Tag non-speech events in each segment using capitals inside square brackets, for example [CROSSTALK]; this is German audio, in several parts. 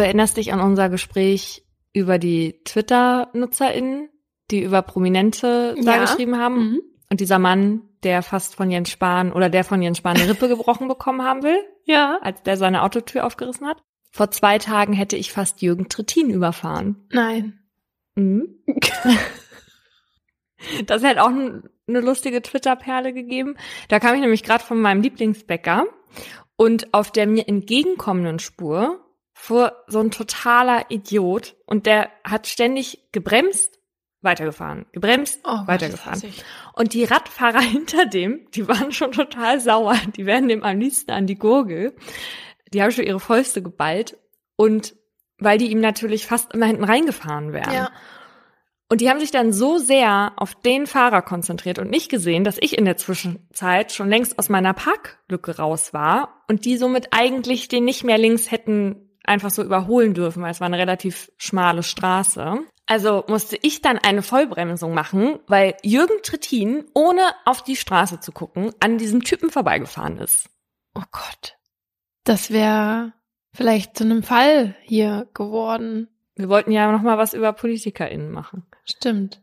Du erinnerst dich an unser Gespräch über die Twitter-NutzerInnen, die über Prominente da Ja. geschrieben haben. Mhm. Und dieser Mann, der fast von Jens Spahn oder der von Jens Spahn eine Rippe [LAUGHS] gebrochen bekommen haben will, Ja. als der seine Autotür aufgerissen hat. Vor zwei Tagen hätte ich fast Jürgen Trittin überfahren. Nein. Mhm. [LAUGHS] Das hat auch eine lustige Twitter-Perle gegeben. Da kam ich nämlich gerade von meinem Lieblingsbäcker und auf der mir entgegenkommenden Spur fuhr so ein totaler Idiot und der hat ständig gebremst, weitergefahren, gebremst, Oh, Gott, weitergefahren. ich. Und die Radfahrer [LAUGHS] hinter dem, die waren schon total sauer. Die werden dem am liebsten an die Gurgel. Die haben schon ihre Fäuste geballt. Und weil die ihm natürlich fast immer hinten reingefahren wären. Ja. Und die haben sich dann so sehr auf den Fahrer konzentriert und nicht gesehen, dass ich in der Zwischenzeit schon längst aus meiner Parklücke raus war und die somit eigentlich den nicht mehr links hätten einfach so überholen dürfen, weil es war eine relativ schmale Straße. Also musste ich dann eine Vollbremsung machen, weil Jürgen Trittin, ohne auf die Straße zu gucken, an diesem Typen vorbeigefahren ist. Oh Gott. Das wäre vielleicht zu einem Fall hier geworden. Wir wollten ja noch mal was über PolitikerInnen machen. Stimmt.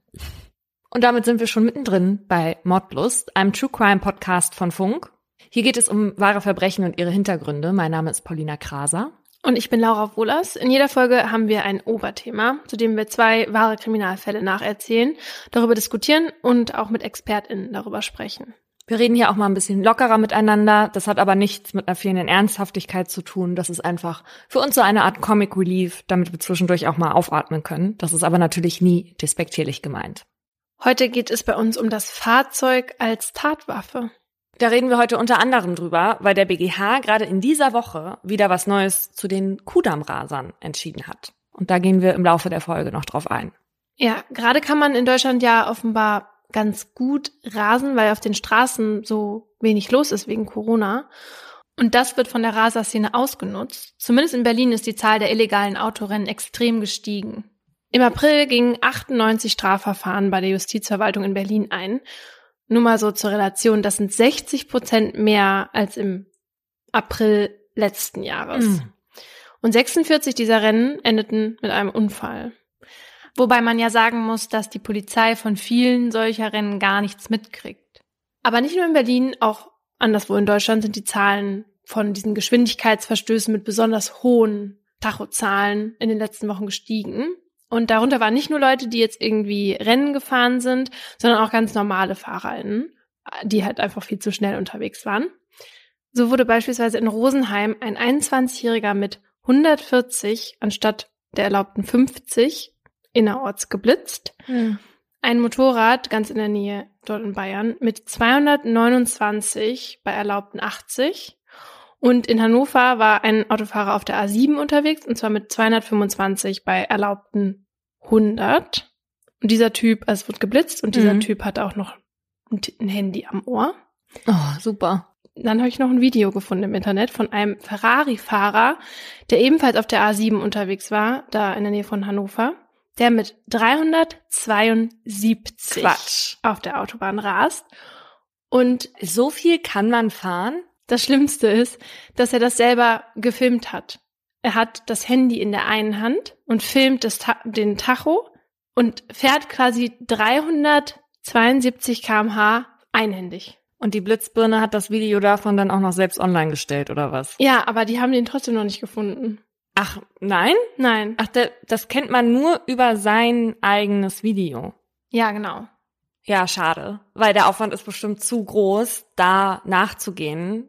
Und damit sind wir schon mittendrin bei Mordlust, einem True Crime Podcast von Funk. Hier geht es um wahre Verbrechen und ihre Hintergründe. Mein Name ist Paulina Kraser. Und ich bin Laura Wohlers. In jeder Folge haben wir ein Oberthema, zu dem wir zwei wahre Kriminalfälle nacherzählen, darüber diskutieren und auch mit ExpertInnen darüber sprechen. Wir reden hier auch mal ein bisschen lockerer miteinander. Das hat aber nichts mit einer fehlenden Ernsthaftigkeit zu tun. Das ist einfach für uns so eine Art Comic Relief, damit wir zwischendurch auch mal aufatmen können. Das ist aber natürlich nie despektierlich gemeint. Heute geht es bei uns um das Fahrzeug als Tatwaffe. Da reden wir heute unter anderem drüber, weil der BGH gerade in dieser Woche wieder was Neues zu den Kudammrasern entschieden hat. Und da gehen wir im Laufe der Folge noch drauf ein. Ja, gerade kann man in Deutschland ja offenbar ganz gut rasen, weil auf den Straßen so wenig los ist wegen Corona. Und das wird von der Raserszene ausgenutzt. Zumindest in Berlin ist die Zahl der illegalen Autorennen extrem gestiegen. Im April gingen 98 Strafverfahren bei der Justizverwaltung in Berlin ein. Nur mal so zur Relation, das sind 60 Prozent mehr als im April letzten Jahres. Mhm. Und 46 dieser Rennen endeten mit einem Unfall. Wobei man ja sagen muss, dass die Polizei von vielen solcher Rennen gar nichts mitkriegt. Aber nicht nur in Berlin, auch anderswo in Deutschland sind die Zahlen von diesen Geschwindigkeitsverstößen mit besonders hohen Tachozahlen in den letzten Wochen gestiegen. Und darunter waren nicht nur Leute, die jetzt irgendwie Rennen gefahren sind, sondern auch ganz normale FahrerInnen, die halt einfach viel zu schnell unterwegs waren. So wurde beispielsweise in Rosenheim ein 21-Jähriger mit 140 anstatt der erlaubten 50 innerorts geblitzt. Ein Motorrad ganz in der Nähe dort in Bayern mit 229 bei erlaubten 80. Und in Hannover war ein Autofahrer auf der A7 unterwegs und zwar mit 225 bei erlaubten 100. Und dieser Typ, also es wird geblitzt und dieser Mhm. Typ hatte auch noch ein, ein Handy am Ohr. Oh, super. Dann habe ich noch ein Video gefunden im Internet von einem Ferrari-Fahrer, der ebenfalls auf der A7 unterwegs war, da in der Nähe von Hannover, der mit 372 Quatsch. auf der Autobahn rast. Und So viel kann man fahren? Das Schlimmste ist, dass er das selber gefilmt hat. Er hat das Handy in der einen Hand und filmt das den Tacho und fährt quasi 372 kmh einhändig. Und die Blitzbirne hat das Video davon dann auch noch selbst online gestellt, oder was? Ja, aber die haben den trotzdem noch nicht gefunden. Ach, nein? Nein. Ach, da- das kennt man nur über sein eigenes Video. Ja, genau. Ja, schade. Weil der Aufwand ist bestimmt zu groß, da nachzugehen,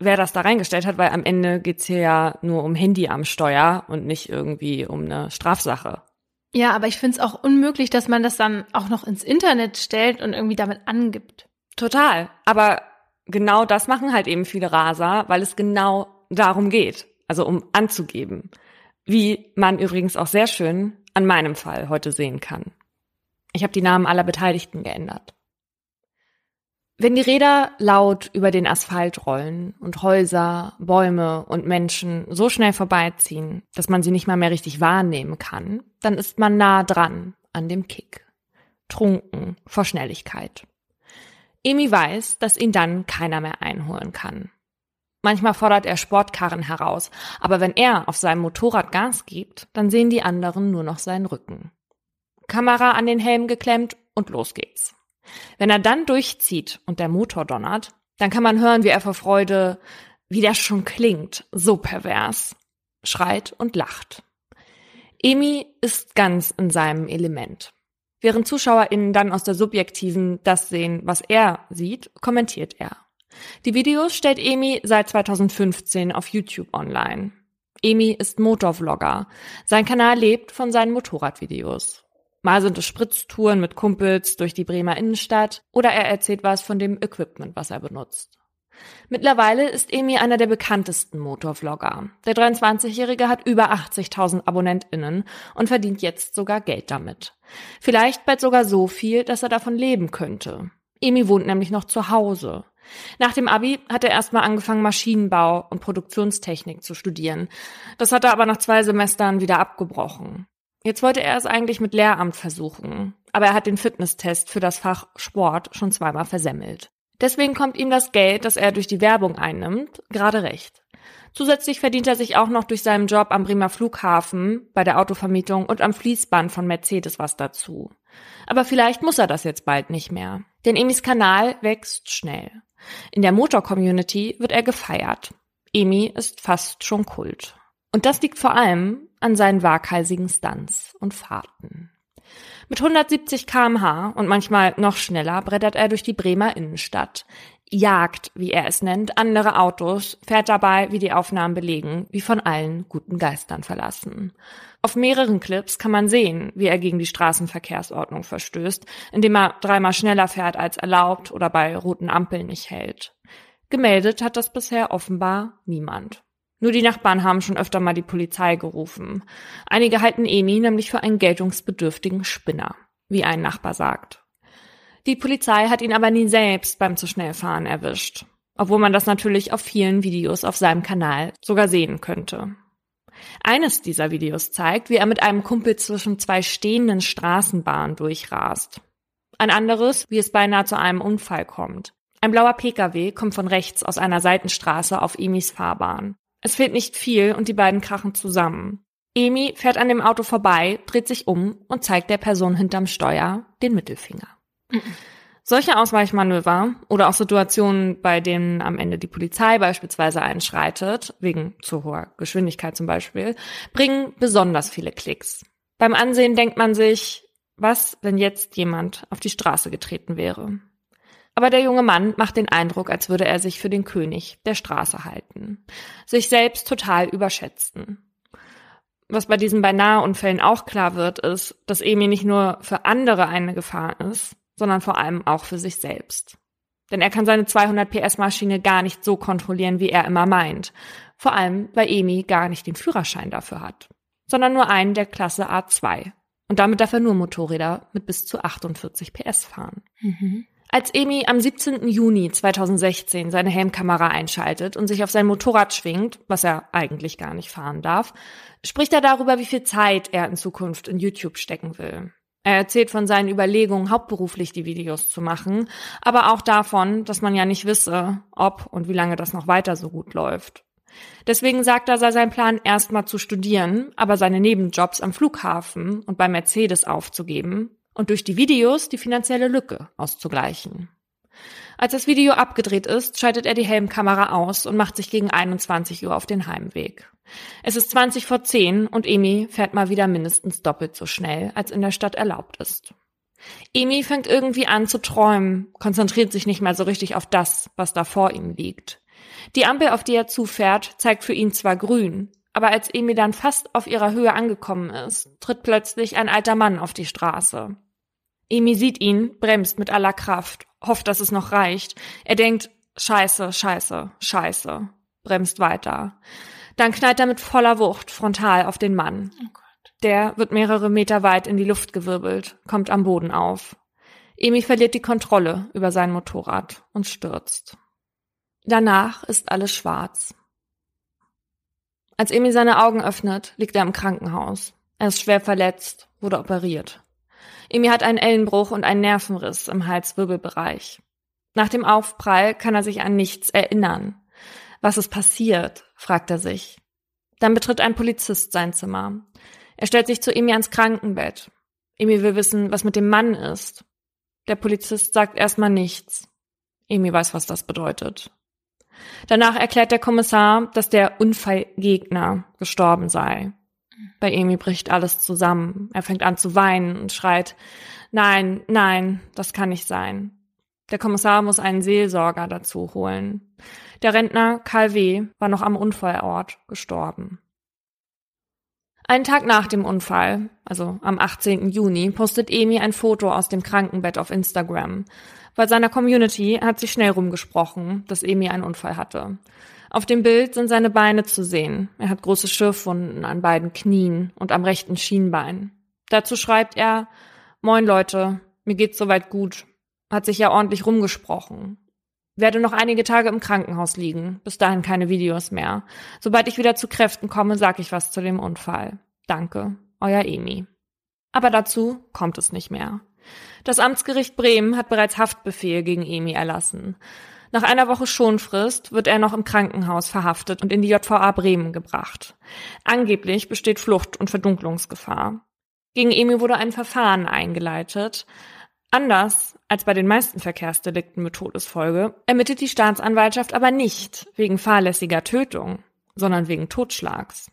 wer das da reingestellt hat, weil am Ende geht's hier ja nur um Handy am Steuer und nicht irgendwie um eine Strafsache. Ja, aber ich finde es auch unmöglich, dass man das dann auch noch ins Internet stellt und irgendwie damit angibt. Total. Aber genau das machen halt eben viele Raser, weil es genau darum geht. Also um anzugeben. Wie man übrigens auch sehr schön an meinem Fall heute sehen kann. Ich habe die Namen aller Beteiligten geändert. Wenn die Räder laut über den Asphalt rollen und Häuser, Bäume und Menschen so schnell vorbeiziehen, dass man sie nicht mal mehr richtig wahrnehmen kann, dann ist man nah dran an dem Kick. Trunken vor Schnelligkeit. Emi weiß, dass ihn dann keiner mehr einholen kann. Manchmal fordert er Sportkarren heraus, aber wenn er auf seinem Motorrad Gas gibt, dann sehen die anderen nur noch seinen Rücken. Kamera an den Helm geklemmt und los geht's. Wenn er dann durchzieht und der Motor donnert, dann kann man hören, wie er vor Freude, wie das schon klingt, so pervers, schreit und lacht. Emi ist ganz in seinem Element. Während ZuschauerInnen dann aus der subjektiven das sehen, was er sieht, kommentiert er. Die Videos stellt Emi seit 2015 auf YouTube online. Emi ist Motorvlogger. Sein Kanal lebt von seinen Motorradvideos. Mal sind es Spritztouren mit Kumpels durch die Bremer Innenstadt oder er erzählt was von dem Equipment, was er benutzt. Mittlerweile ist Emi einer der bekanntesten Motorvlogger. Der 23-Jährige hat über 80.000 AbonnentInnen und verdient jetzt sogar Geld damit. Vielleicht bald sogar so viel, dass er davon leben könnte. Emi wohnt nämlich noch zu Hause. Nach dem Abi hat er erstmal angefangen, Maschinenbau und Produktionstechnik zu studieren. Das hat er aber nach zwei Semestern wieder abgebrochen. Jetzt wollte er es eigentlich mit Lehramt versuchen, aber er hat den Fitnesstest für das Fach Sport schon zweimal versemmelt. Deswegen kommt ihm das Geld, das er durch die Werbung einnimmt, gerade recht. Zusätzlich verdient er sich auch noch durch seinen Job am Bremer Flughafen, bei der Autovermietung und am Fließband von Mercedes was dazu. Aber vielleicht muss er das jetzt bald nicht mehr. Denn Emis Kanal wächst schnell. In der Motor-Community wird er gefeiert. Emi ist fast schon Kult. Und das liegt vor allem an seinen waghalsigen Stunts und Fahrten. Mit 170 kmh und manchmal noch schneller brettert er durch die Bremer Innenstadt, jagt, wie er es nennt, andere Autos, fährt dabei, wie die Aufnahmen belegen, wie von allen guten Geistern verlassen. Auf mehreren Clips kann man sehen, wie er gegen die Straßenverkehrsordnung verstößt, indem er dreimal schneller fährt als erlaubt oder bei roten Ampeln nicht hält. Gemeldet hat das bisher offenbar niemand. Nur die Nachbarn haben schon öfter mal die Polizei gerufen. Einige halten Emi nämlich für einen geltungsbedürftigen Spinner, wie ein Nachbar sagt. Die Polizei hat ihn aber nie selbst beim zu schnell fahren erwischt, obwohl man das natürlich auf vielen Videos auf seinem Kanal sogar sehen könnte. Eines dieser Videos zeigt, wie er mit einem Kumpel zwischen zwei stehenden Straßenbahnen durchrast. Ein anderes, wie es beinahe zu einem Unfall kommt. Ein blauer Pkw kommt von rechts aus einer Seitenstraße auf Emis Fahrbahn. Es fehlt nicht viel und die beiden krachen zusammen. Emi fährt an dem Auto vorbei, dreht sich um und zeigt der Person hinterm Steuer den Mittelfinger. Solche Ausweichmanöver oder auch Situationen, bei denen am Ende die Polizei beispielsweise einschreitet, wegen zu hoher Geschwindigkeit zum Beispiel, bringen besonders viele Klicks. Beim Ansehen denkt man sich, was, wenn jetzt jemand auf die Straße getreten wäre? Aber der junge Mann macht den Eindruck, als würde er sich für den König der Straße halten, sich selbst total überschätzen. Was bei diesen Beinahe-Unfällen auch klar wird, ist, dass Emi nicht nur für andere eine Gefahr ist, sondern vor allem auch für sich selbst. Denn er kann seine 200 PS Maschine gar nicht so kontrollieren, wie er immer meint. Vor allem, weil Emi gar nicht den Führerschein dafür hat, sondern nur einen der Klasse A2. Und damit darf er nur Motorräder mit bis zu 48 PS fahren. Mhm. Als Emi am 17. Juni 2016 seine Helmkamera einschaltet und sich auf sein Motorrad schwingt, was er eigentlich gar nicht fahren darf, spricht er darüber, wie viel Zeit er in Zukunft in YouTube stecken will. Er erzählt von seinen Überlegungen, hauptberuflich die Videos zu machen, aber auch davon, dass man ja nicht wisse, ob und wie lange das noch weiter so gut läuft. Deswegen sagt er, sei sein Plan, erstmal zu studieren, aber seine Nebenjobs am Flughafen und bei Mercedes aufzugeben und durch die Videos die finanzielle Lücke auszugleichen. Als das Video abgedreht ist, schaltet er die Helmkamera aus und macht sich gegen 21 Uhr auf den Heimweg. Es ist 20 vor 10 und Emi fährt mal wieder mindestens doppelt so schnell, als in der Stadt erlaubt ist. Emi fängt irgendwie an zu träumen, konzentriert sich nicht mehr so richtig auf das, was da vor ihm liegt. Die Ampel, auf die er zufährt, zeigt für ihn zwar grün, aber als Emi dann fast auf ihrer Höhe angekommen ist, tritt plötzlich ein alter Mann auf die Straße. Emi sieht ihn, bremst mit aller Kraft, hofft, dass es noch reicht. Er denkt, scheiße, scheiße, scheiße, bremst weiter. Dann knallt er mit voller Wucht frontal auf den Mann. Oh Der wird mehrere Meter weit in die Luft gewirbelt, kommt am Boden auf. Emi verliert die Kontrolle über sein Motorrad und stürzt. Danach ist alles schwarz. Als Emi seine Augen öffnet, liegt er im Krankenhaus. Er ist schwer verletzt, wurde operiert. Emi hat einen Ellenbruch und einen Nervenriss im Halswirbelbereich. Nach dem Aufprall kann er sich an nichts erinnern. Was ist passiert? fragt er sich. Dann betritt ein Polizist sein Zimmer. Er stellt sich zu Emi ans Krankenbett. Emi will wissen, was mit dem Mann ist. Der Polizist sagt erstmal nichts. Emi weiß, was das bedeutet. Danach erklärt der Kommissar, dass der Unfallgegner gestorben sei. Bei Emi bricht alles zusammen. Er fängt an zu weinen und schreit, nein, nein, das kann nicht sein. Der Kommissar muss einen Seelsorger dazu holen. Der Rentner Karl W. war noch am Unfallort gestorben. Einen Tag nach dem Unfall, also am 18. Juni, postet Emi ein Foto aus dem Krankenbett auf Instagram. Bei seiner Community hat sich schnell rumgesprochen, dass Emi einen Unfall hatte. Auf dem Bild sind seine Beine zu sehen. Er hat große Schürfwunden an beiden Knien und am rechten Schienbein. Dazu schreibt er, Moin Leute, mir geht's soweit gut. Hat sich ja ordentlich rumgesprochen. Werde noch einige Tage im Krankenhaus liegen. Bis dahin keine Videos mehr. Sobald ich wieder zu Kräften komme, sag ich was zu dem Unfall. Danke, euer Emi. Aber dazu kommt es nicht mehr. Das Amtsgericht Bremen hat bereits Haftbefehl gegen Emi erlassen. Nach einer Woche Schonfrist wird er noch im Krankenhaus verhaftet und in die JVA Bremen gebracht. Angeblich besteht Flucht- und Verdunklungsgefahr. Gegen Emi wurde ein Verfahren eingeleitet. Anders als bei den meisten Verkehrsdelikten mit Todesfolge ermittelt die Staatsanwaltschaft aber nicht wegen fahrlässiger Tötung, sondern wegen Totschlags.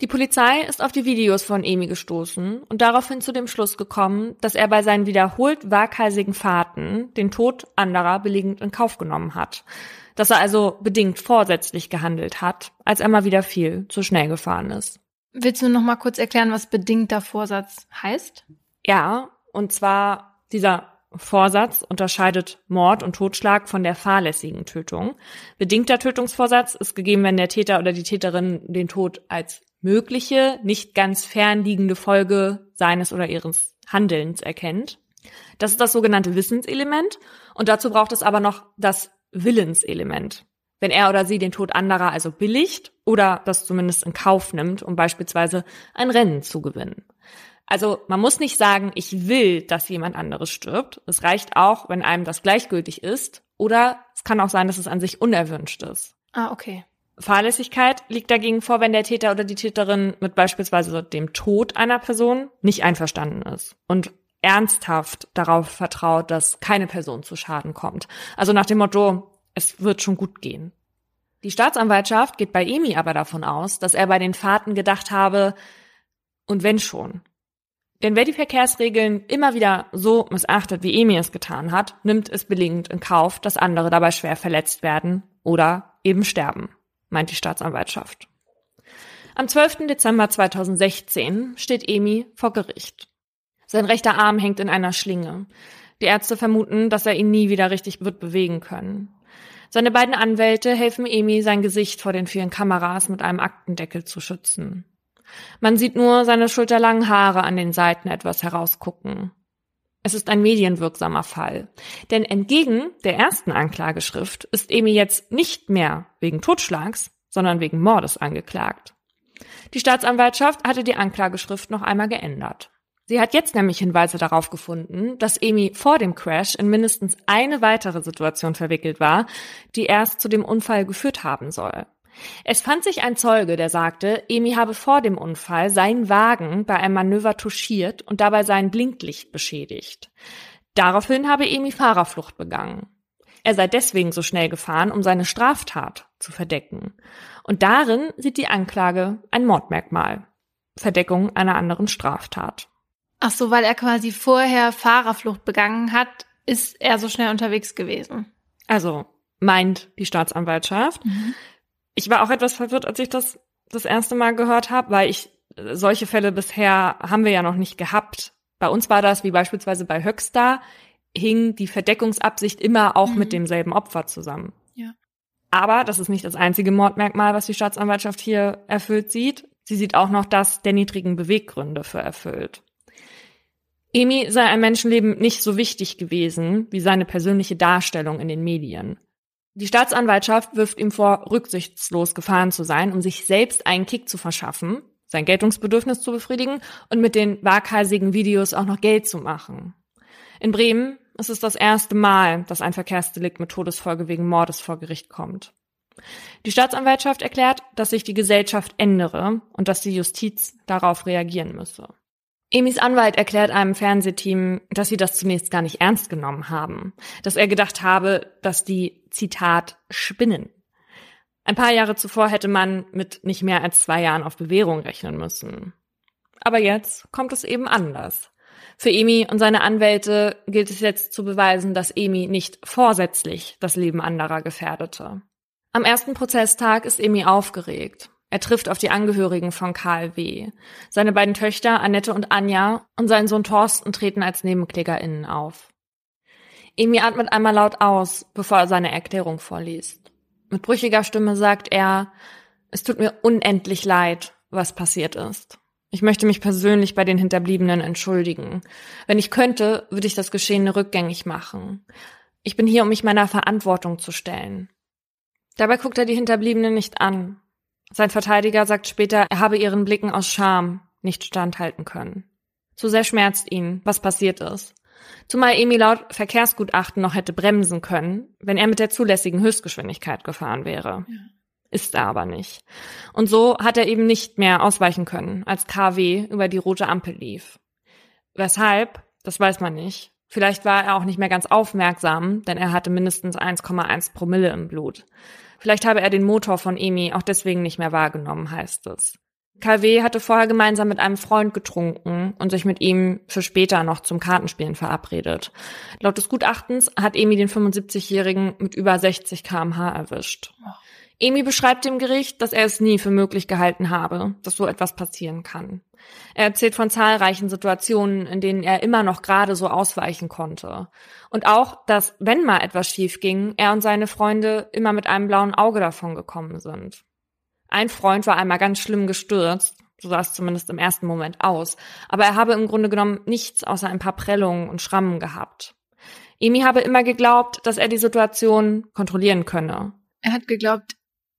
Die Polizei ist auf die Videos von Emi gestoßen und daraufhin zu dem Schluss gekommen, dass er bei seinen wiederholt waghalsigen Fahrten den Tod anderer billigend in Kauf genommen hat. Dass er also bedingt vorsätzlich gehandelt hat, als er mal wieder viel zu schnell gefahren ist. Willst du noch mal kurz erklären, was bedingter Vorsatz heißt? Ja, und zwar dieser Vorsatz unterscheidet Mord und Totschlag von der fahrlässigen Tötung. Bedingter Tötungsvorsatz ist gegeben, wenn der Täter oder die Täterin den Tod als mögliche, nicht ganz fernliegende Folge seines oder ihres Handelns erkennt. Das ist das sogenannte Wissenselement und dazu braucht es aber noch das Willenselement. Wenn er oder sie den Tod anderer also billigt oder das zumindest in Kauf nimmt, um beispielsweise ein Rennen zu gewinnen. Also man muss nicht sagen, ich will, dass jemand anderes stirbt. Es reicht auch, wenn einem das gleichgültig ist. Oder es kann auch sein, dass es an sich unerwünscht ist. Ah, okay. Fahrlässigkeit liegt dagegen vor, wenn der Täter oder die Täterin mit beispielsweise dem Tod einer Person nicht einverstanden ist und ernsthaft darauf vertraut, dass keine Person zu Schaden kommt. Also nach dem Motto, es wird schon gut gehen. Die Staatsanwaltschaft geht bei Emi aber davon aus, dass er bei den Fahrten gedacht habe, und wenn schon. Denn wer die Verkehrsregeln immer wieder so missachtet, wie Emi es getan hat, nimmt es billigend in Kauf, dass andere dabei schwer verletzt werden oder eben sterben meint die Staatsanwaltschaft. Am 12. Dezember 2016 steht Emi vor Gericht. Sein rechter Arm hängt in einer Schlinge. Die Ärzte vermuten, dass er ihn nie wieder richtig wird bewegen können. Seine beiden Anwälte helfen Emi, sein Gesicht vor den vielen Kameras mit einem Aktendeckel zu schützen. Man sieht nur seine schulterlangen Haare an den Seiten etwas herausgucken. Es ist ein medienwirksamer Fall. Denn entgegen der ersten Anklageschrift ist Emi jetzt nicht mehr wegen Totschlags, sondern wegen Mordes angeklagt. Die Staatsanwaltschaft hatte die Anklageschrift noch einmal geändert. Sie hat jetzt nämlich Hinweise darauf gefunden, dass Emi vor dem Crash in mindestens eine weitere Situation verwickelt war, die erst zu dem Unfall geführt haben soll. Es fand sich ein Zeuge, der sagte, Emi habe vor dem Unfall seinen Wagen bei einem Manöver touchiert und dabei sein Blinklicht beschädigt. Daraufhin habe Emi Fahrerflucht begangen. Er sei deswegen so schnell gefahren, um seine Straftat zu verdecken. Und darin sieht die Anklage ein Mordmerkmal. Verdeckung einer anderen Straftat. Ach so, weil er quasi vorher Fahrerflucht begangen hat, ist er so schnell unterwegs gewesen. Also meint die Staatsanwaltschaft. Mhm. Ich war auch etwas verwirrt, als ich das das erste Mal gehört habe, weil ich solche Fälle bisher haben wir ja noch nicht gehabt. Bei uns war das wie beispielsweise bei Höxter hing die Verdeckungsabsicht immer auch mhm. mit demselben Opfer zusammen. Ja. Aber das ist nicht das einzige Mordmerkmal, was die Staatsanwaltschaft hier erfüllt sieht. Sie sieht auch noch das der niedrigen Beweggründe für erfüllt. Emi sei ein Menschenleben nicht so wichtig gewesen wie seine persönliche Darstellung in den Medien. Die Staatsanwaltschaft wirft ihm vor, rücksichtslos gefahren zu sein, um sich selbst einen Kick zu verschaffen, sein Geltungsbedürfnis zu befriedigen und mit den waghalsigen Videos auch noch Geld zu machen. In Bremen ist es das erste Mal, dass ein Verkehrsdelikt mit Todesfolge wegen Mordes vor Gericht kommt. Die Staatsanwaltschaft erklärt, dass sich die Gesellschaft ändere und dass die Justiz darauf reagieren müsse. Emis Anwalt erklärt einem Fernsehteam, dass sie das zunächst gar nicht ernst genommen haben, dass er gedacht habe, dass die, Zitat, spinnen. Ein paar Jahre zuvor hätte man mit nicht mehr als zwei Jahren auf Bewährung rechnen müssen. Aber jetzt kommt es eben anders. Für Emi und seine Anwälte gilt es jetzt zu beweisen, dass Emi nicht vorsätzlich das Leben anderer gefährdete. Am ersten Prozesstag ist Emi aufgeregt. Er trifft auf die Angehörigen von Karl W. Seine beiden Töchter Annette und Anja und sein Sohn Thorsten treten als NebenklägerInnen auf. Emi atmet einmal laut aus, bevor er seine Erklärung vorliest. Mit brüchiger Stimme sagt er, es tut mir unendlich leid, was passiert ist. Ich möchte mich persönlich bei den Hinterbliebenen entschuldigen. Wenn ich könnte, würde ich das Geschehene rückgängig machen. Ich bin hier, um mich meiner Verantwortung zu stellen. Dabei guckt er die Hinterbliebenen nicht an. Sein Verteidiger sagt später, er habe ihren Blicken aus Scham nicht standhalten können. Zu sehr schmerzt ihn, was passiert ist. Zumal Emi laut Verkehrsgutachten noch hätte bremsen können, wenn er mit der zulässigen Höchstgeschwindigkeit gefahren wäre. Ja ist er aber nicht. Und so hat er eben nicht mehr ausweichen können, als KW über die rote Ampel lief. Weshalb? Das weiß man nicht. Vielleicht war er auch nicht mehr ganz aufmerksam, denn er hatte mindestens 1,1 Promille im Blut. Vielleicht habe er den Motor von Emi auch deswegen nicht mehr wahrgenommen, heißt es. KW hatte vorher gemeinsam mit einem Freund getrunken und sich mit ihm für später noch zum Kartenspielen verabredet. Laut des Gutachtens hat Emi den 75-Jährigen mit über 60 kmh erwischt. Emi beschreibt dem Gericht, dass er es nie für möglich gehalten habe, dass so etwas passieren kann. Er erzählt von zahlreichen Situationen, in denen er immer noch gerade so ausweichen konnte. Und auch, dass, wenn mal etwas schief ging, er und seine Freunde immer mit einem blauen Auge davon gekommen sind. Ein Freund war einmal ganz schlimm gestürzt, so sah es zumindest im ersten Moment aus, aber er habe im Grunde genommen nichts außer ein paar Prellungen und Schrammen gehabt. Emi habe immer geglaubt, dass er die Situation kontrollieren könne. Er hat geglaubt,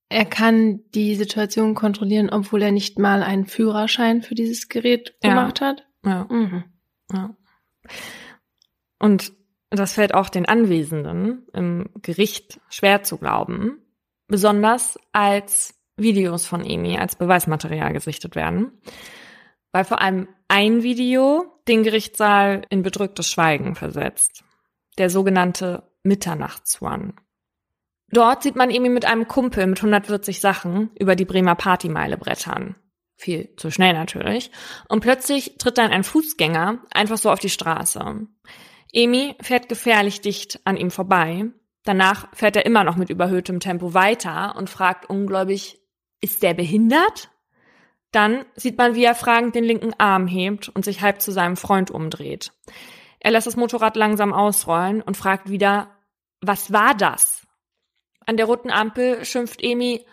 er kann die Situation kontrollieren, obwohl er nicht mal einen Führerschein für dieses Gerät gemacht ja. hat. Ja. Mhm. ja. Und das fällt auch den Anwesenden im Gericht schwer zu glauben, besonders als Videos von Emi als Beweismaterial gesichtet werden, weil vor allem ein Video den Gerichtssaal in bedrücktes Schweigen versetzt. Der sogenannte Mitternachtsrun. Dort sieht man Emi mit einem Kumpel mit 140 Sachen über die Bremer Partymeile brettern. Viel zu schnell natürlich. Und plötzlich tritt dann ein Fußgänger einfach so auf die Straße. Emi fährt gefährlich dicht an ihm vorbei. Danach fährt er immer noch mit überhöhtem Tempo weiter und fragt ungläubig, ist der behindert? Dann sieht man, wie er fragend den linken Arm hebt und sich halb zu seinem Freund umdreht. Er lässt das Motorrad langsam ausrollen und fragt wieder, was war das? An der roten Ampel schimpft Emi,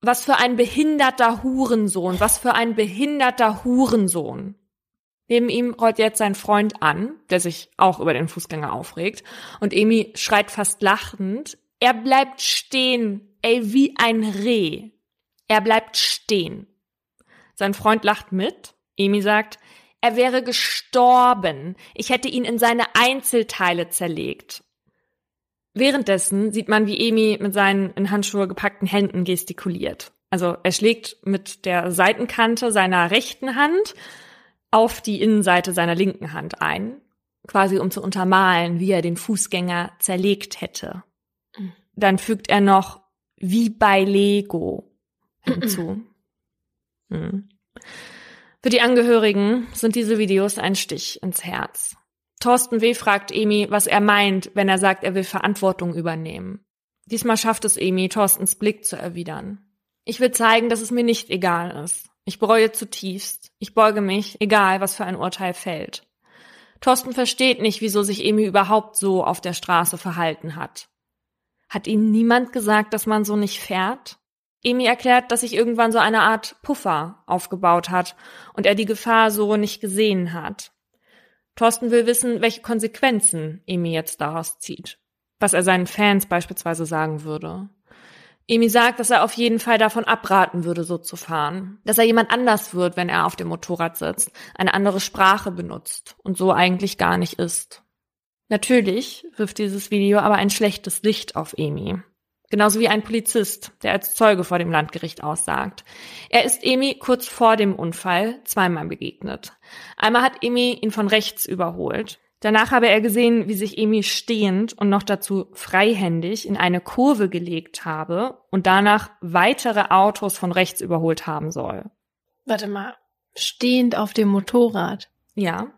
was für ein behinderter Hurensohn, was für ein behinderter Hurensohn. Neben ihm rollt jetzt sein Freund an, der sich auch über den Fußgänger aufregt, und Emi schreit fast lachend, er bleibt stehen, ey, wie ein Reh. Er bleibt stehen. Sein Freund lacht mit. Emi sagt, er wäre gestorben. Ich hätte ihn in seine Einzelteile zerlegt. Währenddessen sieht man, wie Emi mit seinen in Handschuhe gepackten Händen gestikuliert. Also er schlägt mit der Seitenkante seiner rechten Hand auf die Innenseite seiner linken Hand ein, quasi um zu untermalen, wie er den Fußgänger zerlegt hätte. Dann fügt er noch wie bei Lego hinzu. Hm. Für die Angehörigen sind diese Videos ein Stich ins Herz. Thorsten W. fragt Emi, was er meint, wenn er sagt, er will Verantwortung übernehmen. Diesmal schafft es Emi, Thorstens Blick zu erwidern. Ich will zeigen, dass es mir nicht egal ist. Ich bereue zutiefst. Ich beuge mich, egal was für ein Urteil fällt. Thorsten versteht nicht, wieso sich Emi überhaupt so auf der Straße verhalten hat. Hat ihm niemand gesagt, dass man so nicht fährt? Emi erklärt, dass sich irgendwann so eine Art Puffer aufgebaut hat und er die Gefahr so nicht gesehen hat. Thorsten will wissen, welche Konsequenzen Emi jetzt daraus zieht. Was er seinen Fans beispielsweise sagen würde. Emi sagt, dass er auf jeden Fall davon abraten würde, so zu fahren. Dass er jemand anders wird, wenn er auf dem Motorrad sitzt, eine andere Sprache benutzt und so eigentlich gar nicht ist. Natürlich wirft dieses Video aber ein schlechtes Licht auf Emi. Genauso wie ein Polizist, der als Zeuge vor dem Landgericht aussagt. Er ist Emi kurz vor dem Unfall zweimal begegnet. Einmal hat Emi ihn von rechts überholt. Danach habe er gesehen, wie sich Emi stehend und noch dazu freihändig in eine Kurve gelegt habe und danach weitere Autos von rechts überholt haben soll. Warte mal, stehend auf dem Motorrad. Ja,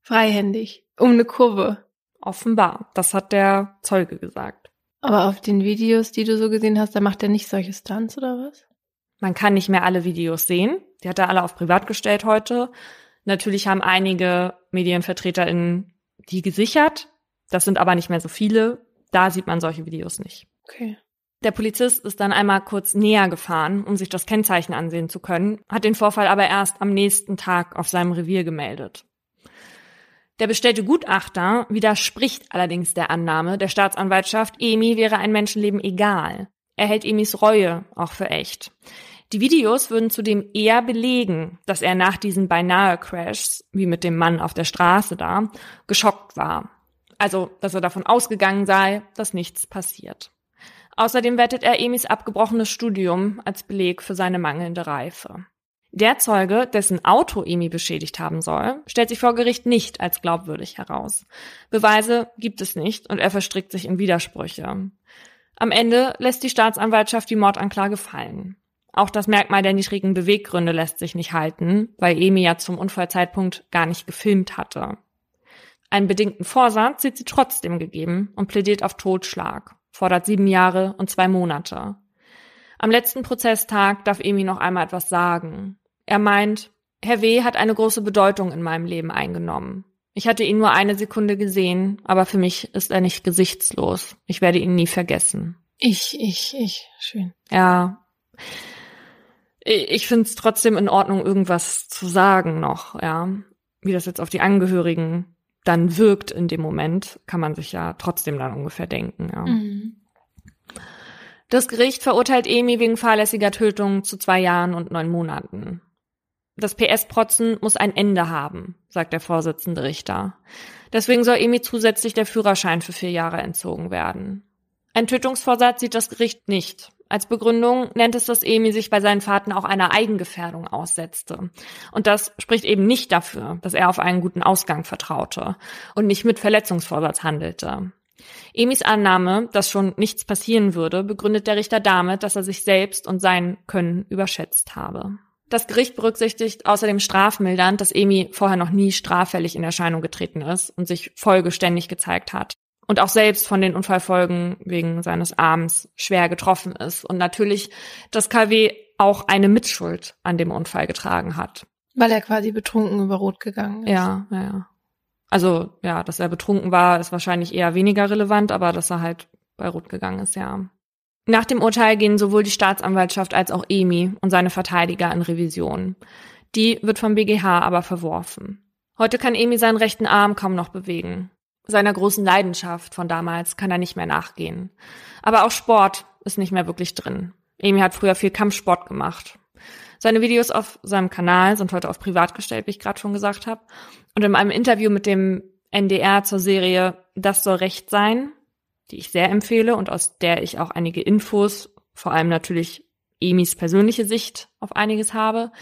Freihändig. Um eine Kurve. offenbar. Das hat der Zeuge gesagt. Aber auf den Videos, die du so gesehen hast, da macht er nicht solche Stunts oder was? Man kann nicht mehr alle Videos sehen. Die hat er alle auf privat gestellt heute. Natürlich haben einige MedienvertreterInnen die gesichert. Das sind aber nicht mehr so viele. Da sieht man solche Videos nicht. Okay. Der Polizist ist dann einmal kurz näher gefahren, um sich das Kennzeichen ansehen zu können, hat den Vorfall aber erst am nächsten Tag auf seinem Revier gemeldet. Der bestellte Gutachter widerspricht allerdings der Annahme der Staatsanwaltschaft, Emi wäre ein Menschenleben egal. Er hält Emis Reue auch für echt. Die Videos würden zudem eher belegen, dass er nach diesen beinahe Crashs, wie mit dem Mann auf der Straße da, geschockt war. Also, dass er davon ausgegangen sei, dass nichts passiert. Außerdem wertet er Emis abgebrochenes Studium als Beleg für seine mangelnde Reife. Der Zeuge, dessen Auto Emi beschädigt haben soll, stellt sich vor Gericht nicht als glaubwürdig heraus. Beweise gibt es nicht und er verstrickt sich in Widersprüche. Am Ende lässt die Staatsanwaltschaft die Mordanklage fallen. Auch das Merkmal der niedrigen Beweggründe lässt sich nicht halten, weil Emi ja zum Unfallzeitpunkt gar nicht gefilmt hatte. Einen bedingten Vorsatz sieht sie trotzdem gegeben und plädiert auf Totschlag, fordert sieben Jahre und zwei Monate. Am letzten Prozesstag darf Emi noch einmal etwas sagen. Er meint, Herr W. hat eine große Bedeutung in meinem Leben eingenommen. Ich hatte ihn nur eine Sekunde gesehen, aber für mich ist er nicht gesichtslos. Ich werde ihn nie vergessen. Ich, ich, ich. Schön. Ja. Ich finde es trotzdem in Ordnung, irgendwas zu sagen noch, ja. Wie das jetzt auf die Angehörigen dann wirkt in dem Moment, kann man sich ja trotzdem dann ungefähr denken, ja. Mhm. Das Gericht verurteilt Emi wegen fahrlässiger Tötung zu zwei Jahren und neun Monaten. Das PS-Protzen muss ein Ende haben, sagt der Vorsitzende Richter. Deswegen soll Emi zusätzlich der Führerschein für vier Jahre entzogen werden. Ein Tötungsvorsatz sieht das Gericht nicht. Als Begründung nennt es, dass Emi sich bei seinen Fahrten auch einer Eigengefährdung aussetzte. Und das spricht eben nicht dafür, dass er auf einen guten Ausgang vertraute und nicht mit Verletzungsvorsatz handelte. Emis Annahme, dass schon nichts passieren würde, begründet der Richter damit, dass er sich selbst und sein Können überschätzt habe. Das Gericht berücksichtigt außerdem strafmildernd, dass Emi vorher noch nie straffällig in Erscheinung getreten ist und sich vollgeständig gezeigt hat. Und auch selbst von den Unfallfolgen wegen seines Arms schwer getroffen ist. Und natürlich, dass KW auch eine Mitschuld an dem Unfall getragen hat. Weil er quasi betrunken über Rot gegangen ist. Ja, ja, ja. Also, ja, dass er betrunken war, ist wahrscheinlich eher weniger relevant, aber dass er halt bei Rot gegangen ist, ja. Nach dem Urteil gehen sowohl die Staatsanwaltschaft als auch Emi und seine Verteidiger in Revision. Die wird vom BGH aber verworfen. Heute kann Emi seinen rechten Arm kaum noch bewegen. Seiner großen Leidenschaft von damals kann er nicht mehr nachgehen. Aber auch Sport ist nicht mehr wirklich drin. Emi hat früher viel Kampfsport gemacht. Seine Videos auf seinem Kanal sind heute auf privat gestellt, wie ich gerade schon gesagt habe. Und in einem Interview mit dem NDR zur Serie Das soll Recht sein, die ich sehr empfehle und aus der ich auch einige Infos, vor allem natürlich Emis persönliche Sicht auf einiges habe,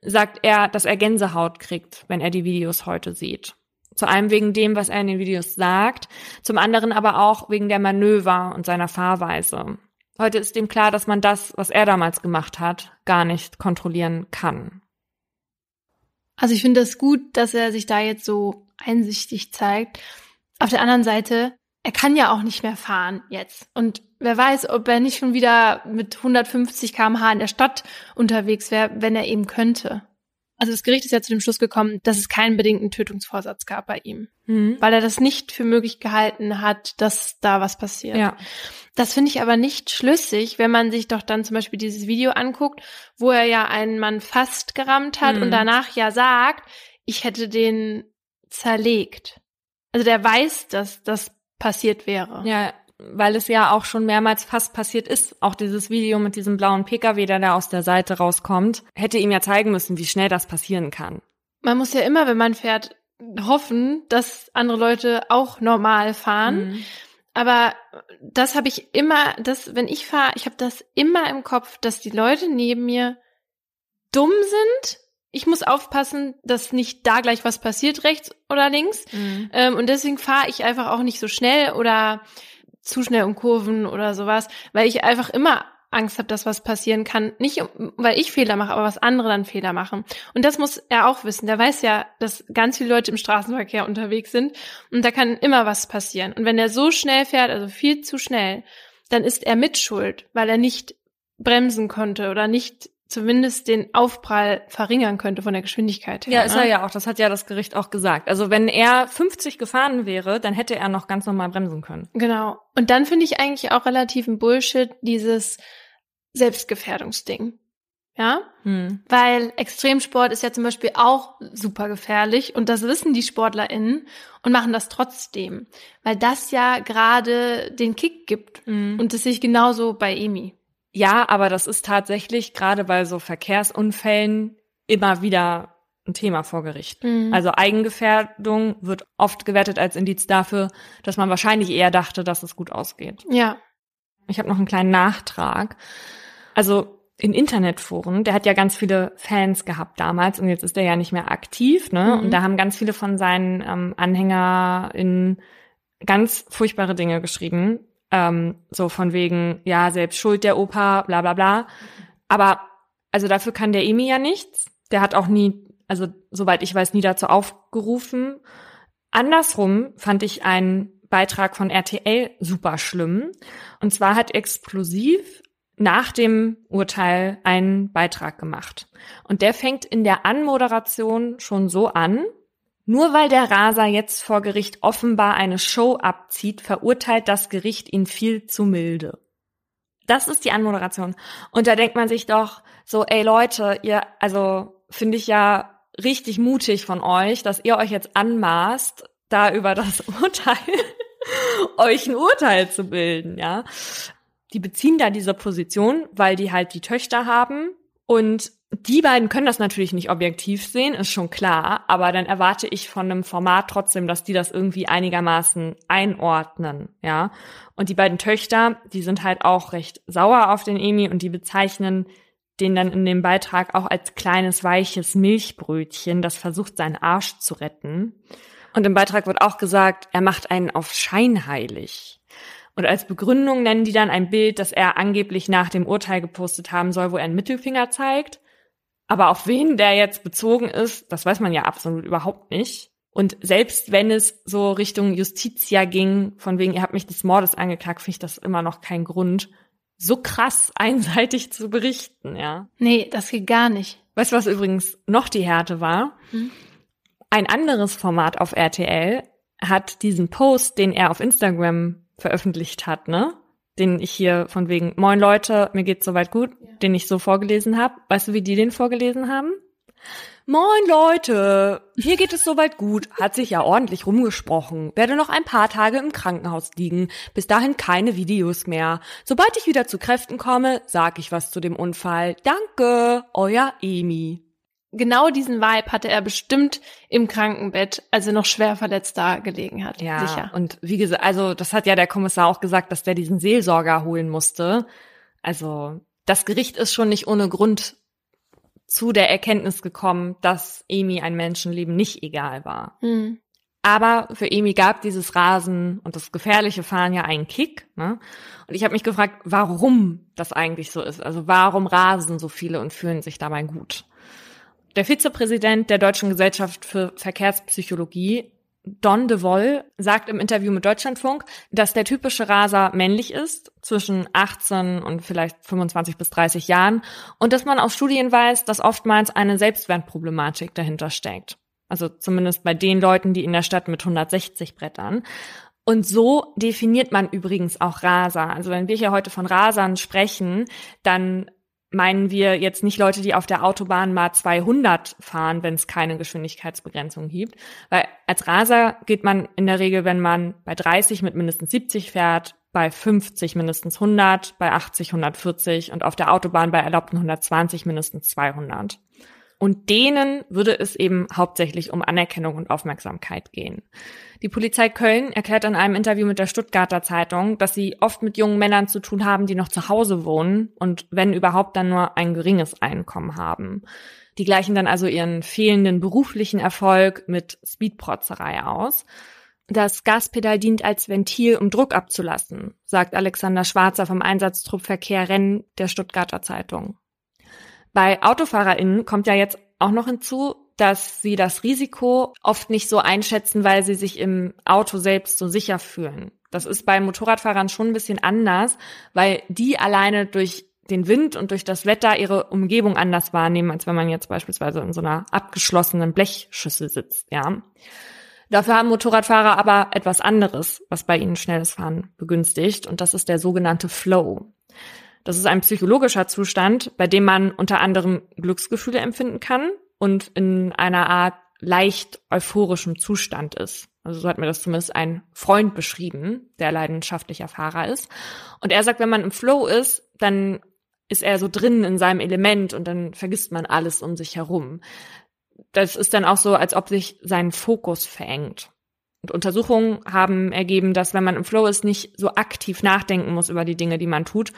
sagt er, dass er Gänsehaut kriegt, wenn er die Videos heute sieht. Zu einem wegen dem, was er in den Videos sagt, zum anderen aber auch wegen der Manöver und seiner Fahrweise. Heute ist ihm klar, dass man das, was er damals gemacht hat, gar nicht kontrollieren kann. Also ich finde es das gut, dass er sich da jetzt so einsichtig zeigt. Auf der anderen Seite er kann ja auch nicht mehr fahren jetzt. Und wer weiß, ob er nicht schon wieder mit 150 kmh in der Stadt unterwegs wäre, wenn er eben könnte. Also das Gericht ist ja zu dem Schluss gekommen, dass es keinen bedingten Tötungsvorsatz gab bei ihm, Mhm. weil er das nicht für möglich gehalten hat, dass da was passiert. Ja. Das finde ich aber nicht schlüssig, wenn man sich doch dann zum Beispiel dieses Video anguckt, wo er ja einen Mann fast gerammt hat Mhm. und danach ja sagt, ich hätte den zerlegt. Also der weiß, dass das passiert wäre. Ja, weil es ja auch schon mehrmals fast passiert ist. Auch dieses Video mit diesem blauen Pkw, der da aus der Seite rauskommt, hätte ihm ja zeigen müssen, wie schnell das passieren kann. Man muss ja immer, wenn man fährt, hoffen, dass andere Leute auch normal fahren. Mhm. Aber das habe ich immer, das, wenn ich fahre, ich habe das immer im Kopf, dass die Leute neben mir dumm sind. Ich muss aufpassen, dass nicht da gleich was passiert, rechts oder links. Mhm. Ähm, und deswegen fahre ich einfach auch nicht so schnell oder zu schnell um Kurven oder sowas, weil ich einfach immer Angst habe, dass was passieren kann. Nicht, weil ich Fehler mache, aber was andere dann Fehler machen. Und das muss er auch wissen. Der weiß ja, dass ganz viele Leute im Straßenverkehr unterwegs sind und da kann immer was passieren. Und wenn er so schnell fährt, also viel zu schnell, dann ist er mitschuld, weil er nicht bremsen konnte oder nicht zumindest den Aufprall verringern könnte von der Geschwindigkeit her. Ja, ist er ne? ja auch. Das hat ja das Gericht auch gesagt. Also wenn er 50 gefahren wäre, dann hätte er noch ganz normal bremsen können. Genau. Und dann finde ich eigentlich auch relativ ein Bullshit dieses Selbstgefährdungsding. Ja, hm. weil Extremsport ist ja zum Beispiel auch super gefährlich und das wissen die SportlerInnen und machen das trotzdem, weil das ja gerade den Kick gibt hm. und das sehe ich genauso bei Emi. Ja, aber das ist tatsächlich gerade bei so Verkehrsunfällen immer wieder ein Thema vor Gericht. Mhm. Also Eigengefährdung wird oft gewertet als Indiz dafür, dass man wahrscheinlich eher dachte, dass es gut ausgeht. Ja. Ich habe noch einen kleinen Nachtrag. Also in Internetforen, der hat ja ganz viele Fans gehabt damals und jetzt ist er ja nicht mehr aktiv, ne? Mhm. Und da haben ganz viele von seinen ähm, Anhänger in ganz furchtbare Dinge geschrieben. Ähm, so von wegen, ja, selbst schuld der Opa, bla bla bla. Aber also dafür kann der Emi ja nichts. Der hat auch nie, also soweit ich weiß, nie dazu aufgerufen. Andersrum fand ich einen Beitrag von RTL super schlimm. Und zwar hat Explosiv nach dem Urteil einen Beitrag gemacht. Und der fängt in der Anmoderation schon so an. Nur weil der Raser jetzt vor Gericht offenbar eine Show abzieht, verurteilt das Gericht ihn viel zu milde. Das ist die Anmoderation. Und da denkt man sich doch so, ey Leute, ihr, also finde ich ja richtig mutig von euch, dass ihr euch jetzt anmaßt, da über das [LAUGHS] Urteil euch ein Urteil zu bilden, ja die beziehen da diese Position, weil die halt die Töchter haben und die beiden können das natürlich nicht objektiv sehen, ist schon klar, aber dann erwarte ich von einem Format trotzdem, dass die das irgendwie einigermaßen einordnen, ja. Und die beiden Töchter, die sind halt auch recht sauer auf den Emi und die bezeichnen den dann in dem Beitrag auch als kleines weiches Milchbrötchen, das versucht seinen Arsch zu retten. Und im Beitrag wird auch gesagt, er macht einen auf scheinheilig. Und als Begründung nennen die dann ein Bild, das er angeblich nach dem Urteil gepostet haben soll, wo er einen Mittelfinger zeigt. Aber auf wen der jetzt bezogen ist, das weiß man ja absolut überhaupt nicht. Und selbst wenn es so Richtung Justitia ging, von wegen, ihr habt mich des Mordes angeklagt, finde ich das immer noch kein Grund, so krass [LAUGHS] einseitig zu berichten, ja. Nee, das geht gar nicht. Weißt du, was übrigens noch die Härte war? Hm? Ein anderes Format auf RTL hat diesen Post, den er auf Instagram veröffentlicht hat, ne? Den ich hier von wegen, moin Leute, mir geht's soweit gut, ja. den ich so vorgelesen habe. Weißt du, wie die den vorgelesen haben? Moin Leute, hier geht es soweit gut, hat sich ja ordentlich rumgesprochen, werde noch ein paar Tage im Krankenhaus liegen, bis dahin keine Videos mehr. Sobald ich wieder zu Kräften komme, sag ich was zu dem Unfall. Danke, euer Emi genau diesen Vibe hatte er bestimmt im Krankenbett, als er noch schwer verletzt da gelegen hat. Ja, sicher. Und wie gesagt, also das hat ja der Kommissar auch gesagt, dass der diesen Seelsorger holen musste. Also das Gericht ist schon nicht ohne Grund zu der Erkenntnis gekommen, dass Emi ein Menschenleben nicht egal war. Mhm. Aber für Emi gab dieses Rasen und das gefährliche Fahren ja einen Kick. Ne? Und ich habe mich gefragt, warum das eigentlich so ist. Also warum rasen so viele und fühlen sich dabei gut? Der Vizepräsident der Deutschen Gesellschaft für Verkehrspsychologie, Don de Woll, sagt im Interview mit Deutschlandfunk, dass der typische Raser männlich ist, zwischen 18 und vielleicht 25 bis 30 Jahren, und dass man aus Studien weiß, dass oftmals eine Selbstwertproblematik dahinter steckt. Also zumindest bei den Leuten, die in der Stadt mit 160 brettern. Und so definiert man übrigens auch Raser. Also wenn wir hier heute von Rasern sprechen, dann meinen wir jetzt nicht Leute, die auf der Autobahn mal 200 fahren, wenn es keine Geschwindigkeitsbegrenzung gibt. Weil als Raser geht man in der Regel, wenn man bei 30 mit mindestens 70 fährt, bei 50 mindestens 100, bei 80 140 und auf der Autobahn bei erlaubten 120 mindestens 200. Und denen würde es eben hauptsächlich um Anerkennung und Aufmerksamkeit gehen. Die Polizei Köln erklärt in einem Interview mit der Stuttgarter Zeitung, dass sie oft mit jungen Männern zu tun haben, die noch zu Hause wohnen und wenn überhaupt dann nur ein geringes Einkommen haben. Die gleichen dann also ihren fehlenden beruflichen Erfolg mit Speedprotzerei aus. Das Gaspedal dient als Ventil, um Druck abzulassen, sagt Alexander Schwarzer vom Einsatztrupp Verkehr Rennen der Stuttgarter Zeitung. Bei AutofahrerInnen kommt ja jetzt auch noch hinzu, dass sie das Risiko oft nicht so einschätzen, weil sie sich im Auto selbst so sicher fühlen. Das ist bei Motorradfahrern schon ein bisschen anders, weil die alleine durch den Wind und durch das Wetter ihre Umgebung anders wahrnehmen, als wenn man jetzt beispielsweise in so einer abgeschlossenen Blechschüssel sitzt, ja. Dafür haben Motorradfahrer aber etwas anderes, was bei ihnen schnelles Fahren begünstigt, und das ist der sogenannte Flow. Das ist ein psychologischer Zustand, bei dem man unter anderem Glücksgefühle empfinden kann und in einer Art leicht euphorischem Zustand ist. Also so hat mir das zumindest ein Freund beschrieben, der leidenschaftlicher Fahrer ist. Und er sagt, wenn man im Flow ist, dann ist er so drin in seinem Element und dann vergisst man alles um sich herum. Das ist dann auch so, als ob sich sein Fokus verengt. Und Untersuchungen haben ergeben, dass wenn man im Flow ist, nicht so aktiv nachdenken muss über die Dinge, die man tut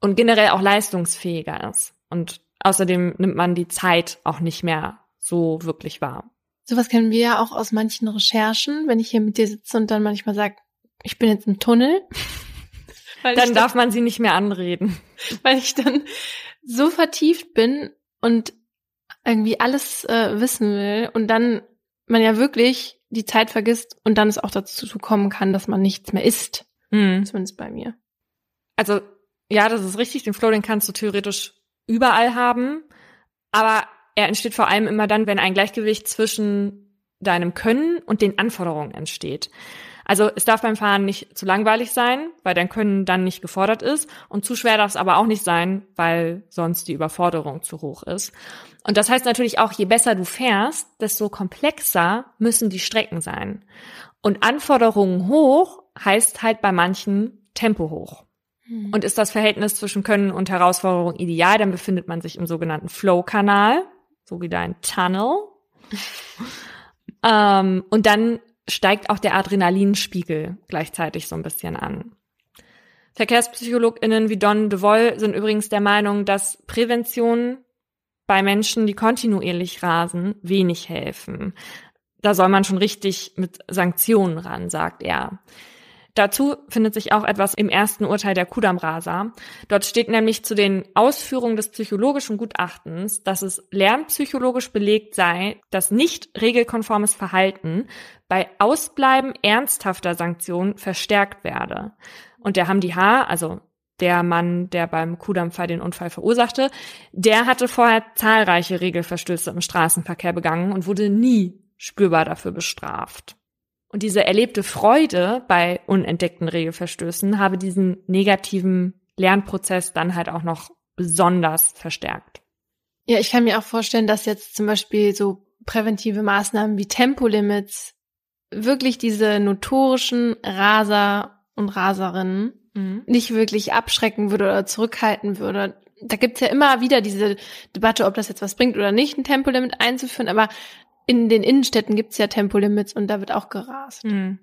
und generell auch leistungsfähiger ist. Und außerdem nimmt man die Zeit auch nicht mehr so wirklich wahr. Sowas kennen wir ja auch aus manchen Recherchen, wenn ich hier mit dir sitze und dann manchmal sage, ich bin jetzt im Tunnel. [LAUGHS] dann darf man sie nicht mehr anreden. [LAUGHS] Weil ich dann so vertieft bin und irgendwie alles äh, wissen will und dann man ja wirklich die Zeit vergisst und dann es auch dazu kommen kann, dass man nichts mehr isst. Mhm. Zumindest bei mir. Also ja, das ist richtig. Den Flow, den kannst du theoretisch überall haben. Aber er entsteht vor allem immer dann, wenn ein Gleichgewicht zwischen deinem Können und den Anforderungen entsteht. Also es darf beim Fahren nicht zu langweilig sein, weil dein Können dann nicht gefordert ist. Und zu schwer darf es aber auch nicht sein, weil sonst die Überforderung zu hoch ist. Und das heißt natürlich auch, je besser du fährst, desto komplexer müssen die Strecken sein. Und Anforderungen hoch heißt halt bei manchen Tempo hoch. Mhm. Und ist das Verhältnis zwischen Können und Herausforderung ideal, dann befindet man sich im sogenannten Flow-Kanal, so wie dein Tunnel. [LAUGHS] ähm, und dann steigt auch der Adrenalinspiegel gleichzeitig so ein bisschen an. VerkehrspsychologInnen wie Don de Woll sind übrigens der Meinung, dass Prävention bei Menschen, die kontinuierlich rasen, wenig helfen. Da soll man schon richtig mit Sanktionen ran, sagt er. Dazu findet sich auch etwas im ersten Urteil der Kudam-Rasa. Dort steht nämlich zu den Ausführungen des psychologischen Gutachtens, dass es lernpsychologisch belegt sei, dass nicht regelkonformes Verhalten bei Ausbleiben ernsthafter Sanktionen verstärkt werde. Und der Hamdi H., also der Mann, der beim Kudamm-Fall den Unfall verursachte, der hatte vorher zahlreiche Regelverstöße im Straßenverkehr begangen und wurde nie spürbar dafür bestraft. Und diese erlebte Freude bei unentdeckten Regelverstößen habe diesen negativen Lernprozess dann halt auch noch besonders verstärkt. Ja, ich kann mir auch vorstellen, dass jetzt zum Beispiel so präventive Maßnahmen wie Tempolimits wirklich diese notorischen Raser und Raserinnen mhm. nicht wirklich abschrecken würde oder zurückhalten würde. Da gibt's ja immer wieder diese Debatte, ob das jetzt was bringt oder nicht, ein Tempolimit einzuführen, aber in den Innenstädten gibt's ja Tempolimits und da wird auch gerast. Mhm.